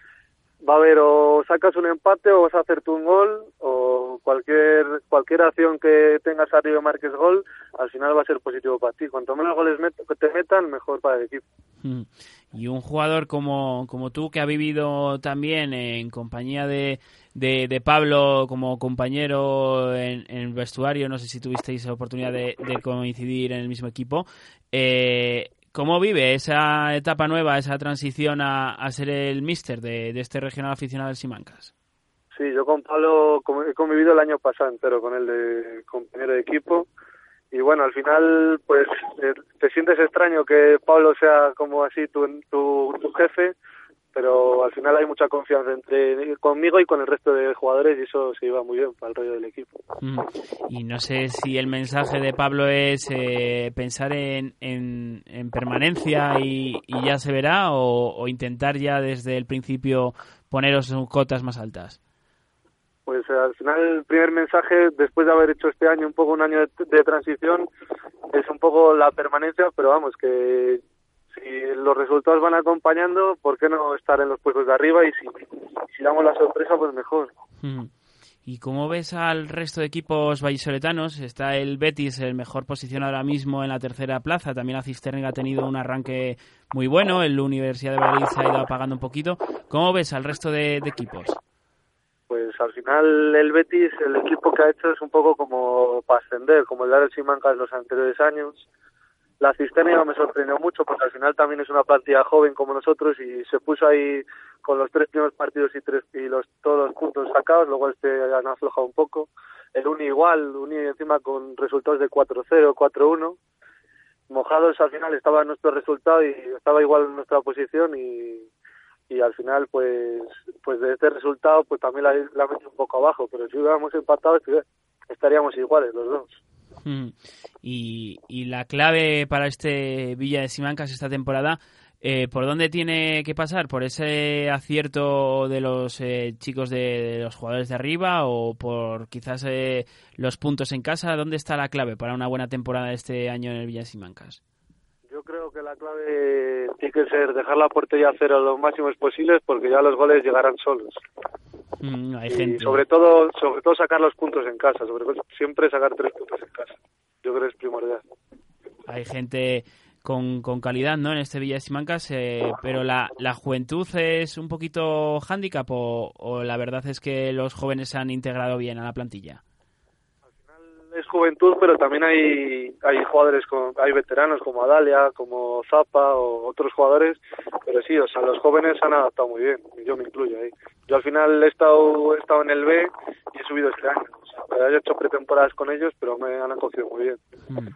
va a haber o sacas un empate o vas a hacerte un gol o cualquier cualquier acción que tengas arriba y marques gol, al final va a ser positivo para ti. Cuanto menos goles te metan, mejor para el equipo. Mm. Y un jugador como, como tú que ha vivido también en compañía de, de, de Pablo como compañero en, en, vestuario, no sé si tuvisteis la oportunidad de, coincidir en el mismo equipo, eh, ¿Cómo vive esa etapa nueva, esa transición a, a ser el míster de, de, este regional aficionado del Simancas? Sí, yo con Pablo he convivido el año pasado entero con él de compañero de equipo. Y bueno, al final pues eh, te sientes extraño que Pablo sea como así tu, tu, tu jefe, pero al final hay mucha confianza entre conmigo y con el resto de jugadores y eso se iba muy bien para el rollo del equipo. Mm. Y no sé si el mensaje de Pablo es eh, pensar en, en, en permanencia y, y, ya se verá o, o, intentar ya desde el principio poneros en cotas más altas. Pues eh, al final el primer mensaje, después de haber hecho este año un poco un año de, de transición, es un poco la permanencia, pero vamos, que si los resultados van acompañando, ¿por qué no estar en los puestos de arriba? Y si, si damos la sorpresa, pues mejor. Mm. ¿Y cómo ves al resto de equipos vallisoletanos? Está el Betis, el mejor posicionado ahora mismo en la tercera plaza. También la Cisterna ha tenido un arranque muy bueno. El Universidad de Valladolid se ha ido apagando un poquito. ¿Cómo ves al resto de, de equipos? Pues al final el Betis, el equipo que ha hecho es un poco como para ascender, como el Real Simancas los anteriores años la cisterna me sorprendió mucho porque al final también es una plantilla joven como nosotros y se puso ahí con los tres primeros partidos y tres y los todos los puntos sacados, luego este han aflojado un poco. El Uni igual, Uni encima con resultados de 4-0, 4-1. Mojados al final estaba nuestro resultado y estaba igual nuestra posición y, y al final pues pues de este resultado pues también la, la un poco abajo, pero si hubiéramos empatado estaríamos iguales los dos. Y, la clave para este Villa de Simancas esta temporada, eh, ¿por dónde tiene que pasar? ¿Por ese acierto de los eh, chicos de, los jugadores de arriba o por quizás eh, los puntos en casa? ¿Dónde está la clave para una buena temporada este año en el Villa de Simancas? Yo creo que la clave tiene que ser dejar la portería a cero lo máximos posibles porque ya los goles llegarán solos. Mm, hay gente. sobre todo, sobre todo sacar los puntos en casa, sobre todo siempre sacar tres puntos en casa. Yo creo que es primordial. Hay gente con, con calidad ¿no? en este Villa de Simancas, eh, pero la, la juventud es un poquito hándicap o, la verdad es que los jóvenes se han integrado bien a la plantilla. Es juventud, pero también hay, hay jugadores, con, hay veteranos como Adalia, como Zapa o otros jugadores, pero sí, o sea, los jóvenes se han adaptado muy bien, yo me incluyo ahí. Yo al final he estado, he estado en el B y he subido este año. O sea, he hecho pretemporadas con ellos, pero me han acogido muy bien. Mm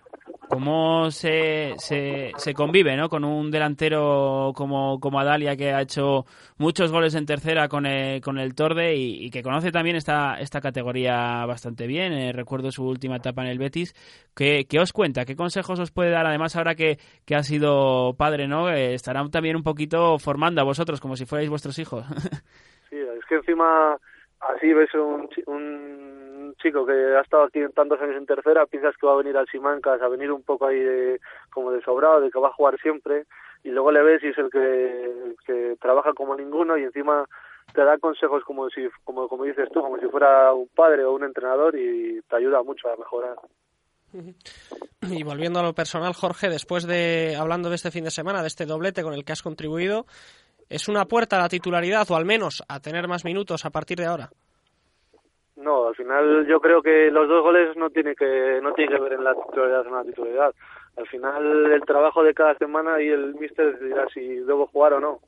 cómo se, se, se, convive ¿no? con un delantero como, como Adalia que ha hecho muchos goles en tercera con el, con el Torde y, que conoce también esta, esta categoría bastante bien. Eh, recuerdo su última etapa en el Betis. ¿Qué, ¿Qué, os cuenta? ¿Qué consejos os puede dar? Además, ahora que, que ha sido padre, ¿no? Eh, estarán también un poquito formando a vosotros como si fuerais vuestros hijos. sí, es que encima así ves un, un chico que ha estado aquí tantos años en tercera, piensas que va a venir al Simancas a venir un poco ahí de, como de sobrado, de que va a jugar siempre, y luego le ves y es el que, que trabaja como ninguno y encima te da consejos como si como como dices tú como si fuera un padre o un entrenador y te ayuda mucho a mejorar. Y volviendo a lo personal Jorge después de hablando de este fin de semana de este doblete con el que has contribuido es una puerta a la titularidad o al menos a tener más minutos a partir de ahora no, al final yo creo que los dos goles no tiene que no tiene que ver en la titularidad o en la titularidad. Al final el trabajo de cada semana y el míster dirá si debo jugar o no.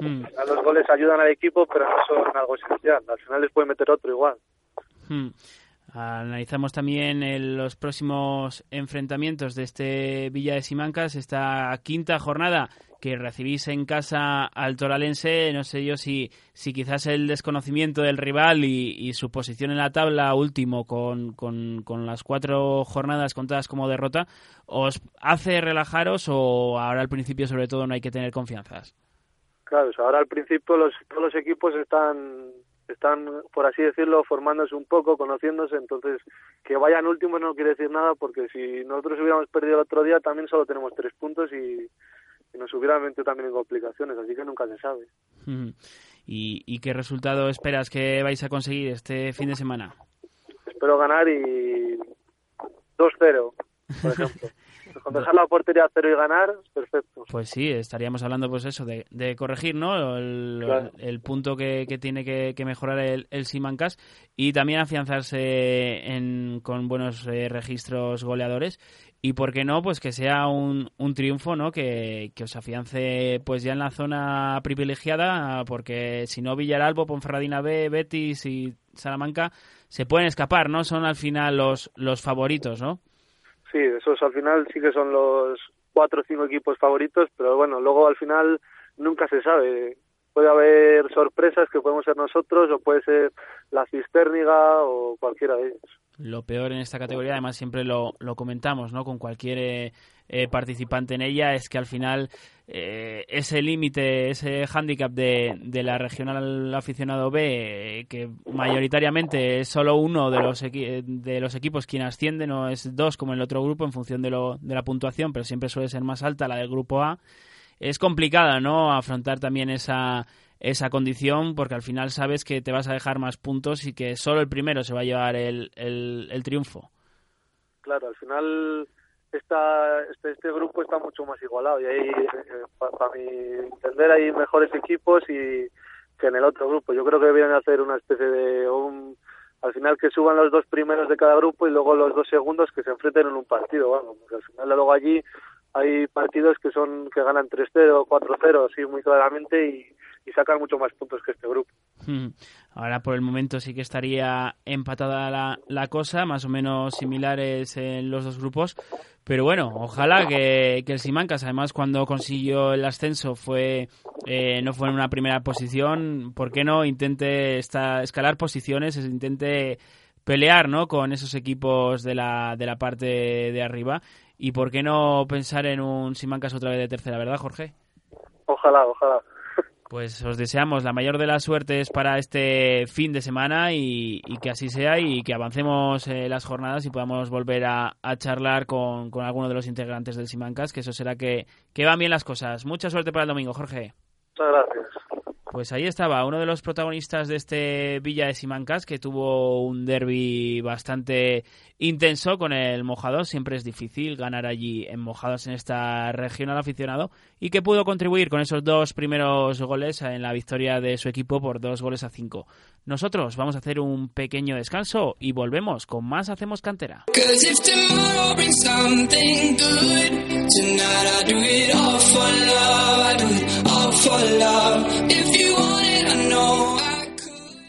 Hmm. Los goles ayudan al equipo, pero no son algo esencial. Al final les puede meter otro igual. Hmm. Analizamos también los próximos enfrentamientos de este Villa de Simancas, esta quinta jornada que recibís en casa al Toralense. No sé yo si, si quizás el desconocimiento del rival y, su posición en la tabla último con, con, las cuatro jornadas contadas como derrota os hace relajaros o ahora al principio sobre todo no hay que tener confianzas. Claro, ahora al principio los, todos los equipos están están, por así decirlo, formándose un poco, conociéndose, entonces que vayan últimos no quiere decir nada porque si nosotros hubiéramos perdido el otro día también solo tenemos tres puntos y, nos hubiera metido también en complicaciones, así que nunca se sabe. ¿Y, ¿Y qué resultado esperas que vais a conseguir este fin de semana? Espero ganar y 2-0, por ejemplo. Con dejar la portería a cero y ganar, perfecto. Pues sí, estaríamos hablando pues eso, de, corregir ¿no? el, punto que, tiene que, mejorar el, el, Simancas y también afianzarse en, con buenos eh, registros goleadores y por qué no, pues que sea un, un triunfo, ¿no? Que, que, os afiance pues ya en la zona privilegiada, porque si no Villaralbo, Ponferradina B, Betis y Salamanca se pueden escapar, ¿no? Son al final los, los favoritos, ¿no? Sí, esos al final sí que son los cuatro o cinco equipos favoritos, pero bueno, luego al final nunca se sabe. Puede haber sorpresas que podemos ser nosotros o puede ser la Cisterniga o cualquiera de ellos. Lo peor en esta categoría, además siempre lo, comentamos, ¿no? Con cualquier eh, eh, participante en ella, es que al final eh, ese límite, ese hándicap de, de, la regional aficionado B, que mayoritariamente es solo uno de los, de los equipos quien asciende, no es dos como en el otro grupo en función de, lo, de la puntuación, pero siempre suele ser más alta la del grupo A, es complicada, ¿no? Afrontar también esa esa condición porque al final sabes que te vas a dejar más puntos y que solo el primero se va a llevar el, el, triunfo. Claro, al final esta, este, este grupo está mucho más igualado y ahí, eh, para mi entender, hay mejores equipos y que en el otro grupo. Yo creo que deberían hacer una especie de... Un, al final que suban los dos primeros de cada grupo y luego los dos segundos que se enfrenten en un partido, porque al final luego allí hay partidos que son que ganan 3-0, 4-0, así muy claramente y, y sacar mucho más puntos que este grupo. Hmm. Ahora por el momento sí que estaría empatada la, la cosa, más o menos similares en los dos grupos. Pero bueno, ojalá que, que el Simancas, además cuando consiguió el ascenso fue eh, no fue en una primera posición, ¿por qué no intente esta, escalar posiciones, intente pelear ¿no? con esos equipos de la, de la parte de arriba? ¿Y por qué no pensar en un Simancas otra vez de tercera, verdad, Jorge? Ojalá, ojalá. Pues os deseamos la mayor de las suertes para este fin de semana y, que así sea y que avancemos eh, las jornadas y podamos volver a, charlar con, con alguno de los integrantes del Simancas, que eso será que, que van bien las cosas. Mucha suerte para el domingo, Jorge. Muchas gracias. Pues ahí estaba uno de los protagonistas de este Villa de Simancas que tuvo un derby bastante intenso con el Mojados. Siempre es difícil ganar allí en Mojados en esta regional aficionado y que pudo contribuir con esos dos primeros goles en la victoria de su equipo por dos goles a cinco. Nosotros vamos a hacer un pequeño descanso y volvemos con más Hacemos Cantera.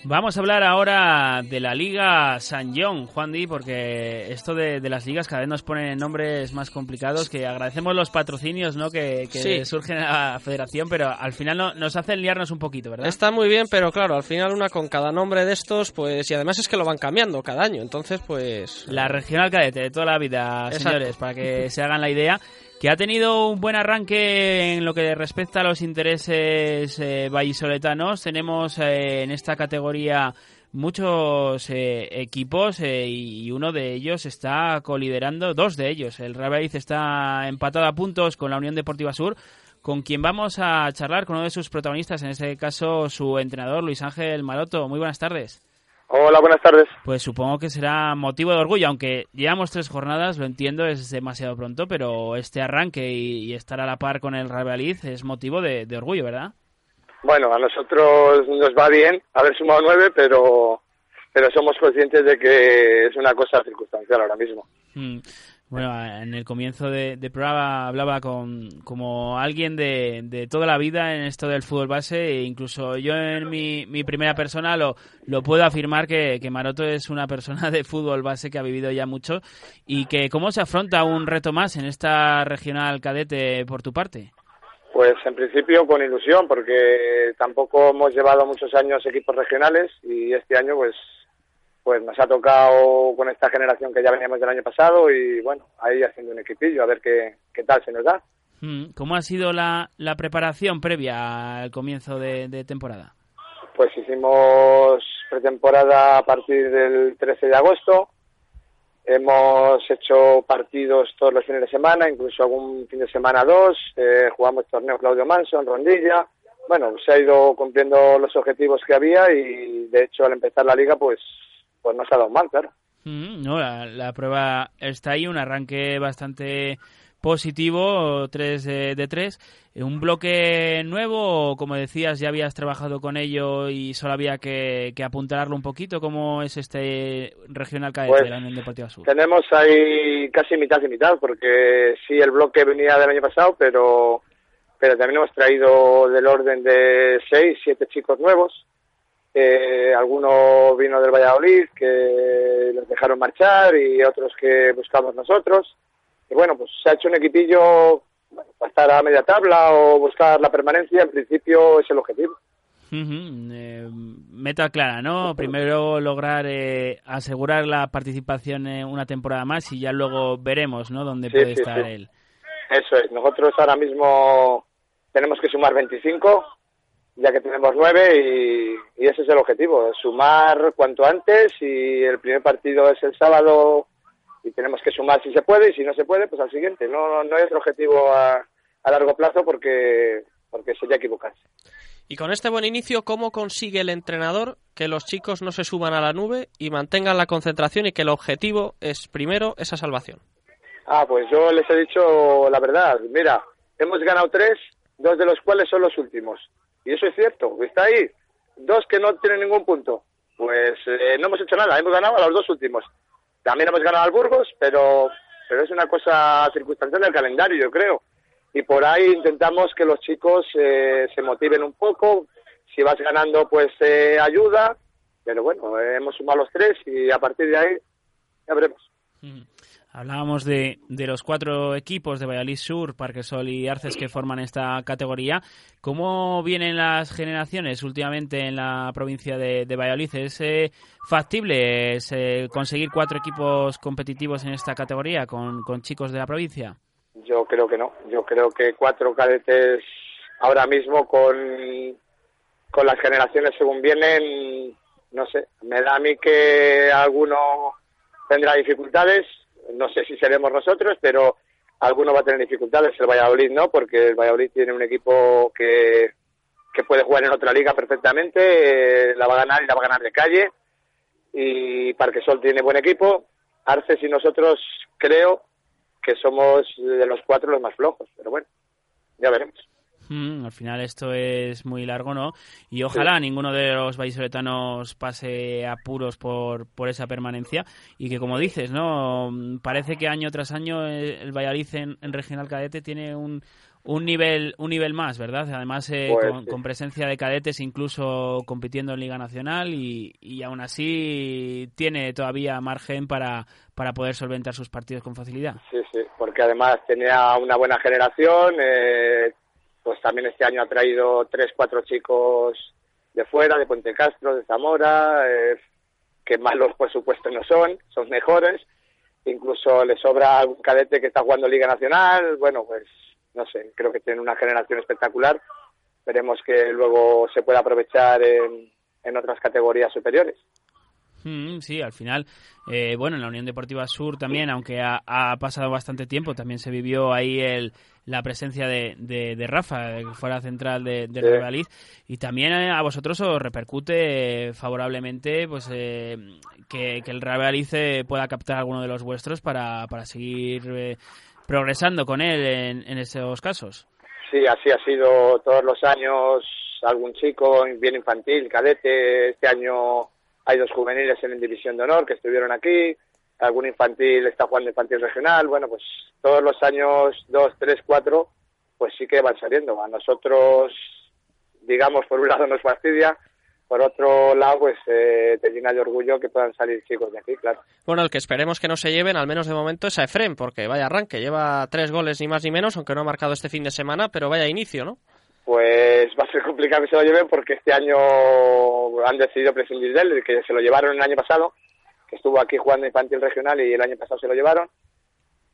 Vamos a hablar ahora de la Liga San John, Juan Di, porque esto de, las ligas cada vez nos ponen nombres más complicados, que agradecemos los patrocinios ¿no? que, surgen a la federación, pero al final no, nos hacen liarnos un poquito, ¿verdad? Está muy bien, pero claro, al final una con cada nombre de estos, pues, y además es que lo van cambiando cada año, entonces pues... La regional cadete de toda la vida, señores, para que se hagan la idea que ha tenido un buen arranque en lo que respecta a los intereses eh, vallisoletanos. Tenemos eh, en esta categoría muchos eh, equipos eh, y uno de ellos está coliderando, dos de ellos. El Real está empatado a puntos con la Unión Deportiva Sur, con quien vamos a charlar con uno de sus protagonistas, en este caso su entrenador Luis Ángel Maroto. Muy buenas tardes. Hola, buenas tardes. Pues supongo que será motivo de orgullo, aunque llevamos tres jornadas, lo entiendo, es demasiado pronto, pero este arranque y, estar a la par con el Real es motivo de, orgullo, ¿verdad? Bueno, a nosotros nos va bien haber sumado nueve, pero, pero somos conscientes de que es una cosa circunstancial ahora mismo. Mm. Bueno, en el comienzo de, programa hablaba con como alguien de, toda la vida en esto del fútbol base e incluso yo en mi, mi primera persona lo, lo puedo afirmar que, que, Maroto es una persona de fútbol base que ha vivido ya mucho y que cómo se afronta un reto más en esta regional cadete por tu parte. Pues en principio con ilusión porque tampoco hemos llevado muchos años equipos regionales y este año pues pues nos ha tocado con esta generación que ya veníamos del año pasado y bueno, ahí haciendo un equipillo a ver qué, qué tal se nos da. Mm, ¿Cómo ha sido la, la preparación previa al comienzo de, temporada? Pues hicimos pretemporada a partir del 13 de agosto. Hemos hecho partidos todos los fines de semana, incluso algún fin de semana dos. Eh, jugamos torneo Claudio Manson, Rondilla. Bueno, se ha ido cumpliendo los objetivos que había y de hecho al empezar la liga pues pues no se ha dado mal, claro. Mm, no, la, prueba está ahí, un arranque bastante positivo, 3 de, 3. ¿Un bloque nuevo como decías, ya habías trabajado con ello y solo había que, que apuntarlo un poquito? ¿Cómo es este regional cadete pues, de la Unión Deportiva Sur? Tenemos ahí casi mitad y mitad, porque sí, el bloque venía del año pasado, pero, pero también hemos traído del orden de 6, 7 chicos nuevos eh, alguno vino del Valladolid que los dejaron marchar y otros que buscamos nosotros. Y bueno, pues se ha hecho un equipillo para estar a media tabla o buscar la permanencia, en principio es el objetivo. Eh, meta clara, ¿no? Primero lograr eh, asegurar la participación en una temporada más y ya luego veremos, ¿no? Dónde puede estar él. Eso es. Nosotros ahora mismo tenemos que sumar 25 ya que tenemos nueve y, ese es el objetivo, sumar cuanto antes y el primer partido es el sábado y tenemos que sumar si se puede y si no se puede, pues al siguiente. No, no hay otro objetivo a, a largo plazo porque, porque sería equivocarse. Y con este buen inicio, ¿cómo consigue el entrenador que los chicos no se suban a la nube y mantengan la concentración y que el objetivo es primero esa salvación? Ah, pues yo les he dicho la verdad. Mira, hemos ganado tres, dos de los cuales son los últimos. Y eso es cierto, está ahí. Dos que no tienen ningún punto. Pues eh, no hemos hecho nada, hemos ganado a los dos últimos. También hemos ganado al Burgos, pero, pero es una cosa circunstancial del calendario, yo creo. Y por ahí intentamos que los chicos eh, se motiven un poco. Si vas ganando, pues eh, ayuda. Pero bueno, hemos sumado los tres y a partir de ahí ya veremos. Hablábamos de, de, los cuatro equipos de Valladolid Sur, Parquesol y Arces que forman esta categoría. ¿Cómo vienen las generaciones últimamente en la provincia de, Valladolid? ¿Es eh, factible conseguir cuatro equipos competitivos en esta categoría con, con chicos de la provincia? Yo creo que no. Yo creo que cuatro cadetes ahora mismo con, con las generaciones según vienen, no sé, me da a mí que alguno tendrá dificultades no sé si seremos nosotros, pero alguno va a tener dificultades, el Valladolid no, porque el Valladolid tiene un equipo que, que puede jugar en otra liga perfectamente, eh, la va a ganar y la va a ganar de calle. Y Parquesol tiene buen equipo. Arces y nosotros creo que somos de los cuatro los más flojos, pero bueno, ya veremos. Mm, al final esto es muy largo, ¿no? Y ojalá ninguno de los vallisoletanos pase apuros por, por esa permanencia y que, como dices, ¿no? Parece que año tras año el Valladolid en, Regional Cadete tiene un, un nivel un nivel más, ¿verdad? Además, eh, pues con, presencia de cadetes incluso compitiendo en Liga Nacional y, y aún así tiene todavía margen para, para poder solventar sus partidos con facilidad. Sí, sí, porque además tenía una buena generación, eh, pues también este año ha traído tres, cuatro chicos de fuera, de Puente Castro, de Zamora, eh, que malos por supuesto no son, son mejores. Incluso le sobra algún cadete que está jugando Liga Nacional. Bueno, pues no sé, creo que tiene una generación espectacular. Veremos que luego se pueda aprovechar en otras categorías superiores. Mm, sí, al final, eh, bueno, en la Unión Deportiva Sur también, aunque ha, pasado bastante tiempo, también se vivió ahí el, la presencia de, de, Rafa, que fuera central de, de y también eh, a vosotros os repercute favorablemente pues eh, que, el Real pueda captar alguno de los vuestros para, para seguir progresando con él en, en esos casos. Sí, así ha sido todos los años, algún chico bien infantil, cadete, este año hay dos juveniles en División de Honor que estuvieron aquí, algún infantil está jugando infantil regional, bueno, pues todos los años, dos, tres, cuatro, pues sí que van saliendo. A nosotros, digamos, por un lado nos fastidia, por otro lado, pues eh, te llena de orgullo que puedan salir chicos de aquí, claro. Bueno, el que esperemos que no se lleven, al menos de momento, es a Efrem, porque vaya arranque, lleva tres goles ni más ni menos, aunque no ha marcado este fin de semana, pero vaya inicio, ¿no? Pues va a ser complicado que se lo lleven porque este año han decidido prescindir de él, que se lo llevaron el año pasado, que estuvo aquí jugando infantil regional y el año pasado se lo llevaron.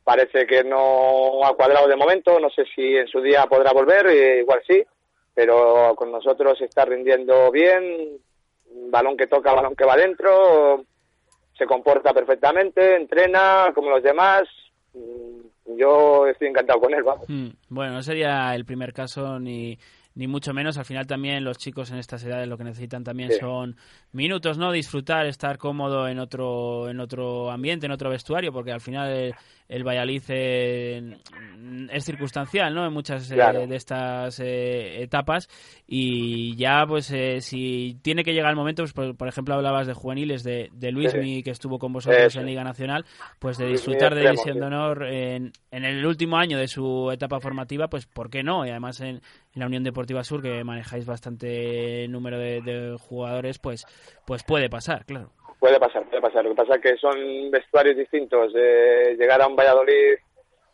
Parece que no ha cuadrado de momento, no sé si en su día podrá volver, eh, igual sí, pero con nosotros está rindiendo bien, balón que toca, balón que va dentro, se comporta perfectamente, entrena como los demás, yo estoy encantado con él, vamos. Mm, bueno, no sería el primer caso ni, ni mucho menos. Al final también los chicos en estas edades lo que necesitan también son minutos, ¿no? Disfrutar, estar cómodo en otro, en otro ambiente, en otro vestuario, porque al final el, el Valladolid eh, es circunstancial, ¿no? En muchas eh, de estas eh, etapas y ya, pues, si tiene que llegar el momento, pues, por, ejemplo, hablabas de juveniles de, de Luismi, que estuvo con vosotros en Liga Nacional, pues de disfrutar de División de Honor en, en el último año de su etapa formativa, pues, ¿por qué no? Y además en, en la Unión Deportiva Sur, que manejáis bastante número de, jugadores, pues, pues puede pasar, claro. Puede pasar, puede pasar. Lo que pasa es que son vestuarios distintos. Eh, llegar a un Valladolid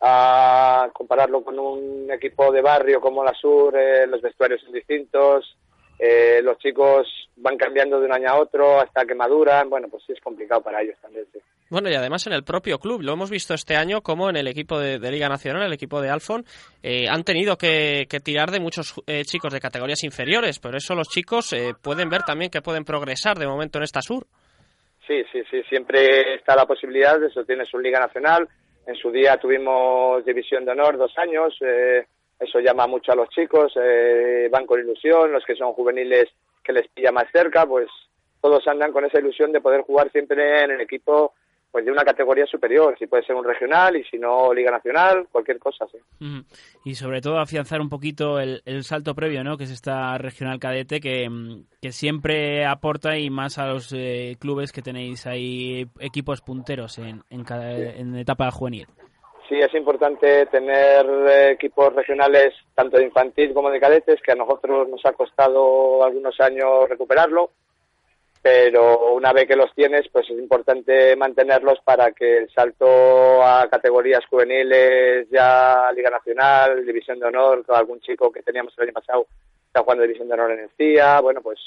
a compararlo con un equipo de barrio como la Sur, eh, los vestuarios son distintos. Eh, los chicos van cambiando de un año a otro hasta que maduran. Bueno, pues sí es complicado para ellos también. Sí. Bueno, y además en el propio club, lo hemos visto este año como en el equipo de, Liga Nacional, el equipo de Alfon, eh, han tenido que, tirar de muchos eh, chicos de categorías inferiores, pero eso los chicos eh, pueden ver también que pueden progresar de momento en esta sur. Sí, sí, sí, siempre está la posibilidad de eso. Tienes su Liga Nacional, en su día tuvimos División de Honor dos años, eso llama mucho a los chicos, van con ilusión, los que son juveniles que les pilla más cerca, pues todos andan con esa ilusión de poder jugar siempre en el equipo pues de una categoría superior, si puede ser un regional y si no Liga Nacional, cualquier cosa, sí. Y sobre todo afianzar un poquito el, salto previo, ¿no? Que es esta regional cadete que, que siempre aporta y más a los eh, clubes que tenéis ahí equipos punteros en, en, cada, en etapa juvenil. Sí, es importante tener eh, equipos regionales tanto de infantil como de cadetes, que a nosotros nos ha costado algunos años recuperarlo pero una vez que los tienes, pues es importante mantenerlos para que el salto a categorías juveniles, ya Liga Nacional, División de Honor, algún chico que teníamos el año pasado está jugando División de Honor en el CIA, bueno, pues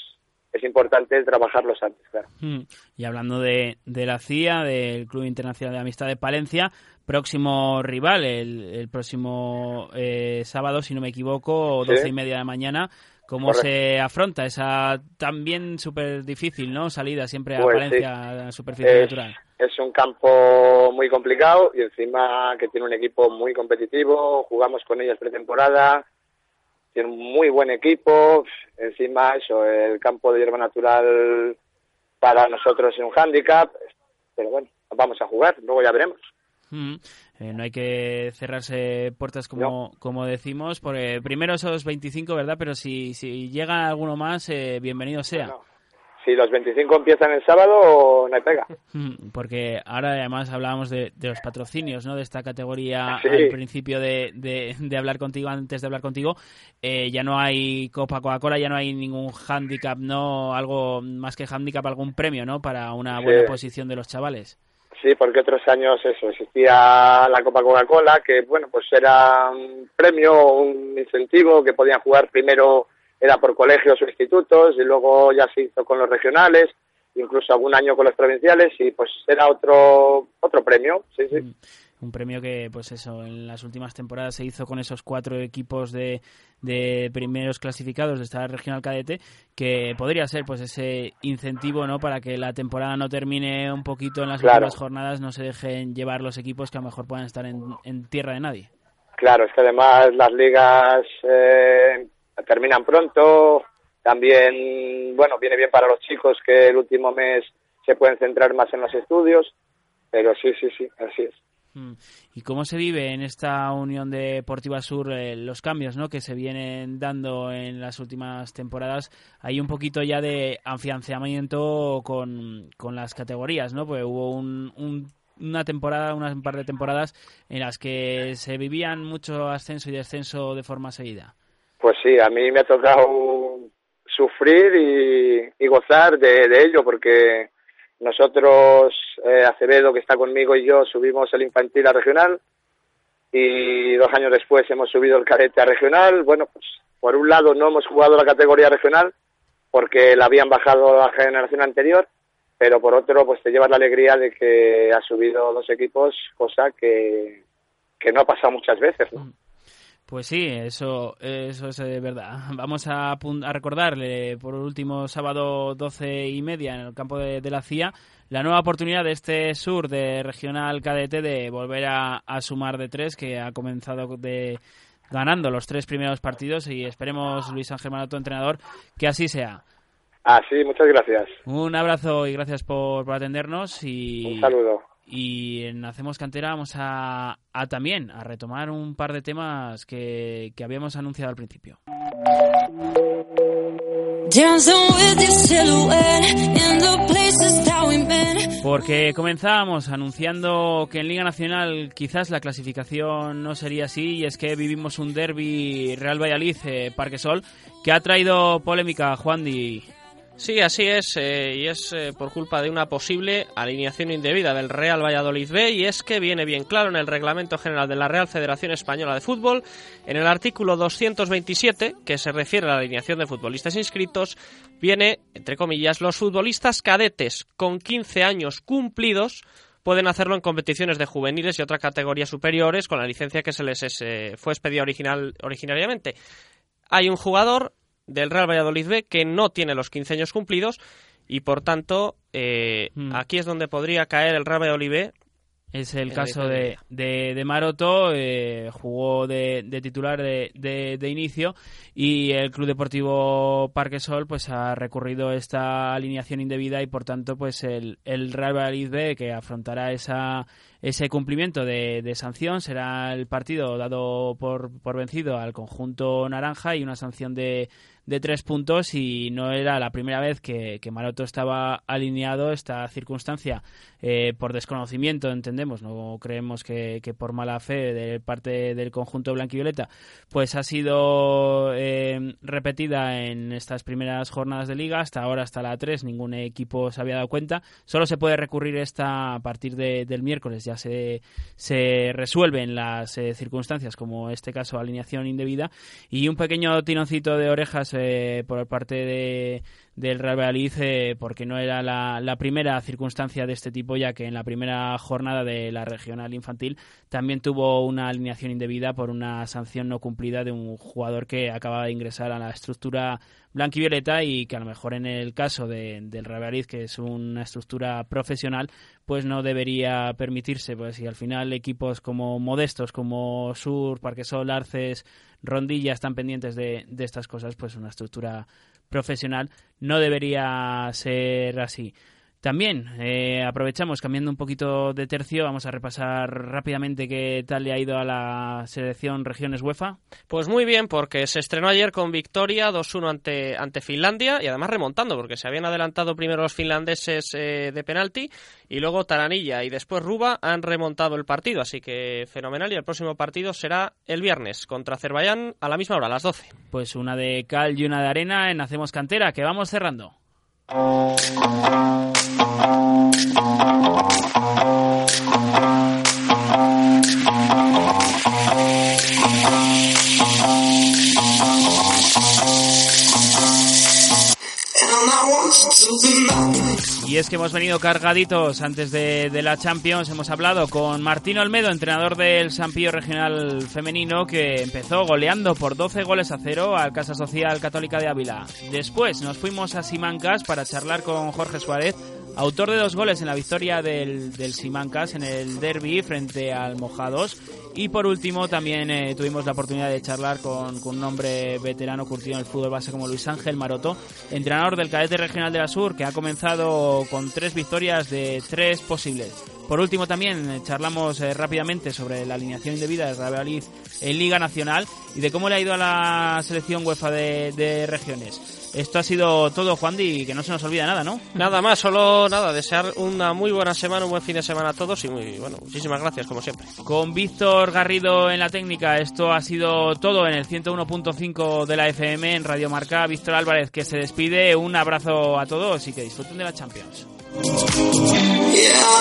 es importante trabajarlos antes, claro. Mm. Y hablando de, de la CIA, del Club Internacional de Amistad de Palencia, próximo rival, el, próximo eh, sábado, si no me equivoco, doce y media de la mañana, ¿Cómo se afronta esa también súper difícil ¿no? salida siempre a pues Valencia, a la superficie natural? Es un campo muy complicado y encima que tiene un equipo muy competitivo, jugamos con ellos pretemporada, tiene un muy buen equipo, encima eso, el campo de hierba natural para nosotros es un hándicap, pero bueno, vamos a jugar, luego ya veremos. Mm, eh, no hay que cerrarse puertas como, como decimos. Por, eh, primero esos 25, ¿verdad? Pero si, si llega alguno más, eh, bienvenido sea. Si los 25 empiezan el sábado, no hay pega. Mm, porque ahora además hablábamos de, de los patrocinios, ¿no? De esta categoría al principio de, de, de, hablar contigo, antes de hablar contigo. ya no hay Copa Coca-Cola, ya no hay ningún handicap, ¿no? Algo más que handicap, algún premio, ¿no? Para una buena posición de los chavales. Sí, porque otros años eso, existía la Copa Coca-Cola, que bueno, pues era un premio, un incentivo, que podían jugar primero, era por colegios o institutos, y luego ya se hizo con los regionales, incluso algún año con los provinciales, y pues era otro, otro premio, sí, sí. Mm un premio que, pues eso, en las últimas temporadas se hizo con esos cuatro equipos de, de primeros clasificados de esta regional cadete, que podría ser pues ese incentivo, ¿no? Para que la temporada no termine un poquito en las últimas jornadas, no se dejen llevar los equipos que a lo mejor puedan estar en, en tierra de nadie. Claro, es que además las ligas eh, terminan pronto, también, bueno, viene bien para los chicos que el último mes se pueden centrar más en los estudios, pero sí, sí, sí, así es. Mm. ¿Y cómo se vive en esta Unión Deportiva Sur eh, los cambios ¿no? que se vienen dando en las últimas temporadas? Hay un poquito ya de afianzamiento con, con las categorías, ¿no? Pues hubo un, una temporada, un par de temporadas en las que se vivían mucho ascenso y descenso de forma seguida. Sí, a mí me ha tocado sufrir y, gozar de ello porque nosotros, eh, Acevedo, que está conmigo, y yo subimos el infantil a regional y dos años después hemos subido el cadete a regional. Bueno, pues por un lado no hemos jugado la categoría regional porque la habían bajado la generación anterior, pero por otro, pues te llevas la alegría de que ha subido dos equipos, cosa que no ha pasado muchas veces. ¿no? Pues sí, eso, eso es eh, verdad. Vamos a, a, recordarle por último sábado 12 y media en el campo de, la CIA la nueva oportunidad de este sur de regional cadete de volver a, sumar de tres que ha comenzado de ganando los tres primeros partidos y esperemos Luis Ángel Marato, entrenador, que así sea. Ah, sí, muchas gracias. Un abrazo y gracias por, por atendernos y un saludo y en Hacemos Cantera vamos a, también a retomar un par de temas que, que habíamos anunciado al principio. Porque comenzábamos anunciando que en Liga Nacional quizás la clasificación no sería así y es que vivimos un derby Real Valladolid eh, Parque Sol que ha traído polémica Juan Di Sí, así es, eh, y es eh, por culpa de una posible alineación indebida del Real Valladolid B, y es que viene bien claro en el Reglamento General de la Real Federación Española de Fútbol, en el artículo 227, que se refiere a la alineación de futbolistas inscritos, viene, entre comillas, los futbolistas cadetes con 15 años cumplidos pueden hacerlo en competiciones de juveniles y otras categorías superiores con la licencia que se les eh, fue expedida original, originariamente. Hay un jugador del Real Valladolid B que no tiene los 15 años cumplidos y por tanto eh, hmm. aquí es donde podría caer el Real Valladolid B es el caso de, de, Maroto, eh, jugó de, titular de, de, inicio y el Club Deportivo Parque Sol pues ha recurrido esta alineación indebida y por tanto pues el, el Real Valladolid B que afrontará esa, ese cumplimiento de, de sanción será el partido dado por, por vencido al conjunto naranja y una sanción de de tres puntos y no era la primera vez que, que Maroto estaba alineado esta circunstancia eh, por desconocimiento, entendemos, no creemos que, que, por mala fe de parte del conjunto blanquivioleta, pues ha sido eh, repetida en estas primeras jornadas de liga, hasta ahora hasta la 3 ningún equipo se había dado cuenta, solo se puede recurrir esta a partir de, del miércoles, ya se, se resuelven las eh, circunstancias como este caso alineación indebida. Y un pequeño tinoncito de orejas eh, por parte de, del Real Valladolid eh, porque no era la, primera circunstancia de este tipo, ya que en la primera jornada de la regional infantil también tuvo una alineación indebida por una sanción no cumplida de un jugador que acababa de ingresar a la estructura blanquivioleta y que a lo mejor en el caso de, del Real Valladolid, que es una estructura profesional, pues no debería permitirse, pues si al final equipos como modestos, como Sur, Parquesol, Arces, Rondilla están pendientes de, de estas cosas, pues una estructura profesional no debería ser así. También eh, aprovechamos, cambiando un poquito de tercio, vamos a repasar rápidamente qué tal le ha ido a la selección regiones UEFA. Pues muy bien, porque se estrenó ayer con victoria 2-1 ante, ante Finlandia y además remontando, porque se habían adelantado primero los finlandeses eh, de penalti y luego Taranilla y después Ruba han remontado el partido, así que fenomenal. Y el próximo partido será el viernes contra Azerbaiyán a la misma hora, a las 12. Pues una de cal y una de arena en Hacemos Cantera, que vamos cerrando. Y es que hemos venido cargaditos antes de, la Champions. Hemos hablado con Martín Olmedo, entrenador del Sampillo Regional Femenino, que empezó goleando por 12 goles a cero al Casa Social Católica de Ávila. Después nos fuimos a Simancas para charlar con Jorge Suárez, autor de dos goles en la victoria del, del Simancas en el derby frente al Mojados. Y por último, también eh, tuvimos la oportunidad de charlar con, con, un hombre veterano curtido en el fútbol base como Luis Ángel Maroto, entrenador del cadete regional de la Sur, que ha comenzado con tres victorias de tres posibles. Por último, también eh, charlamos eh, rápidamente sobre la alineación indebida de Real Valladolid en Liga Nacional y de cómo le ha ido a la selección UEFA de, de regiones. Esto ha sido todo, Juan, y que no se nos olvida nada, ¿no? Nada más, solo nada, desear una muy buena semana, un buen fin de semana a todos y muy, bueno, muchísimas gracias, como siempre. Con Víctor Garrido en la técnica, esto ha sido todo en el 101.5 de la FM en Radio Marca. Víctor Álvarez que se despide, un abrazo a todos y que disfruten de la Champions. Yeah,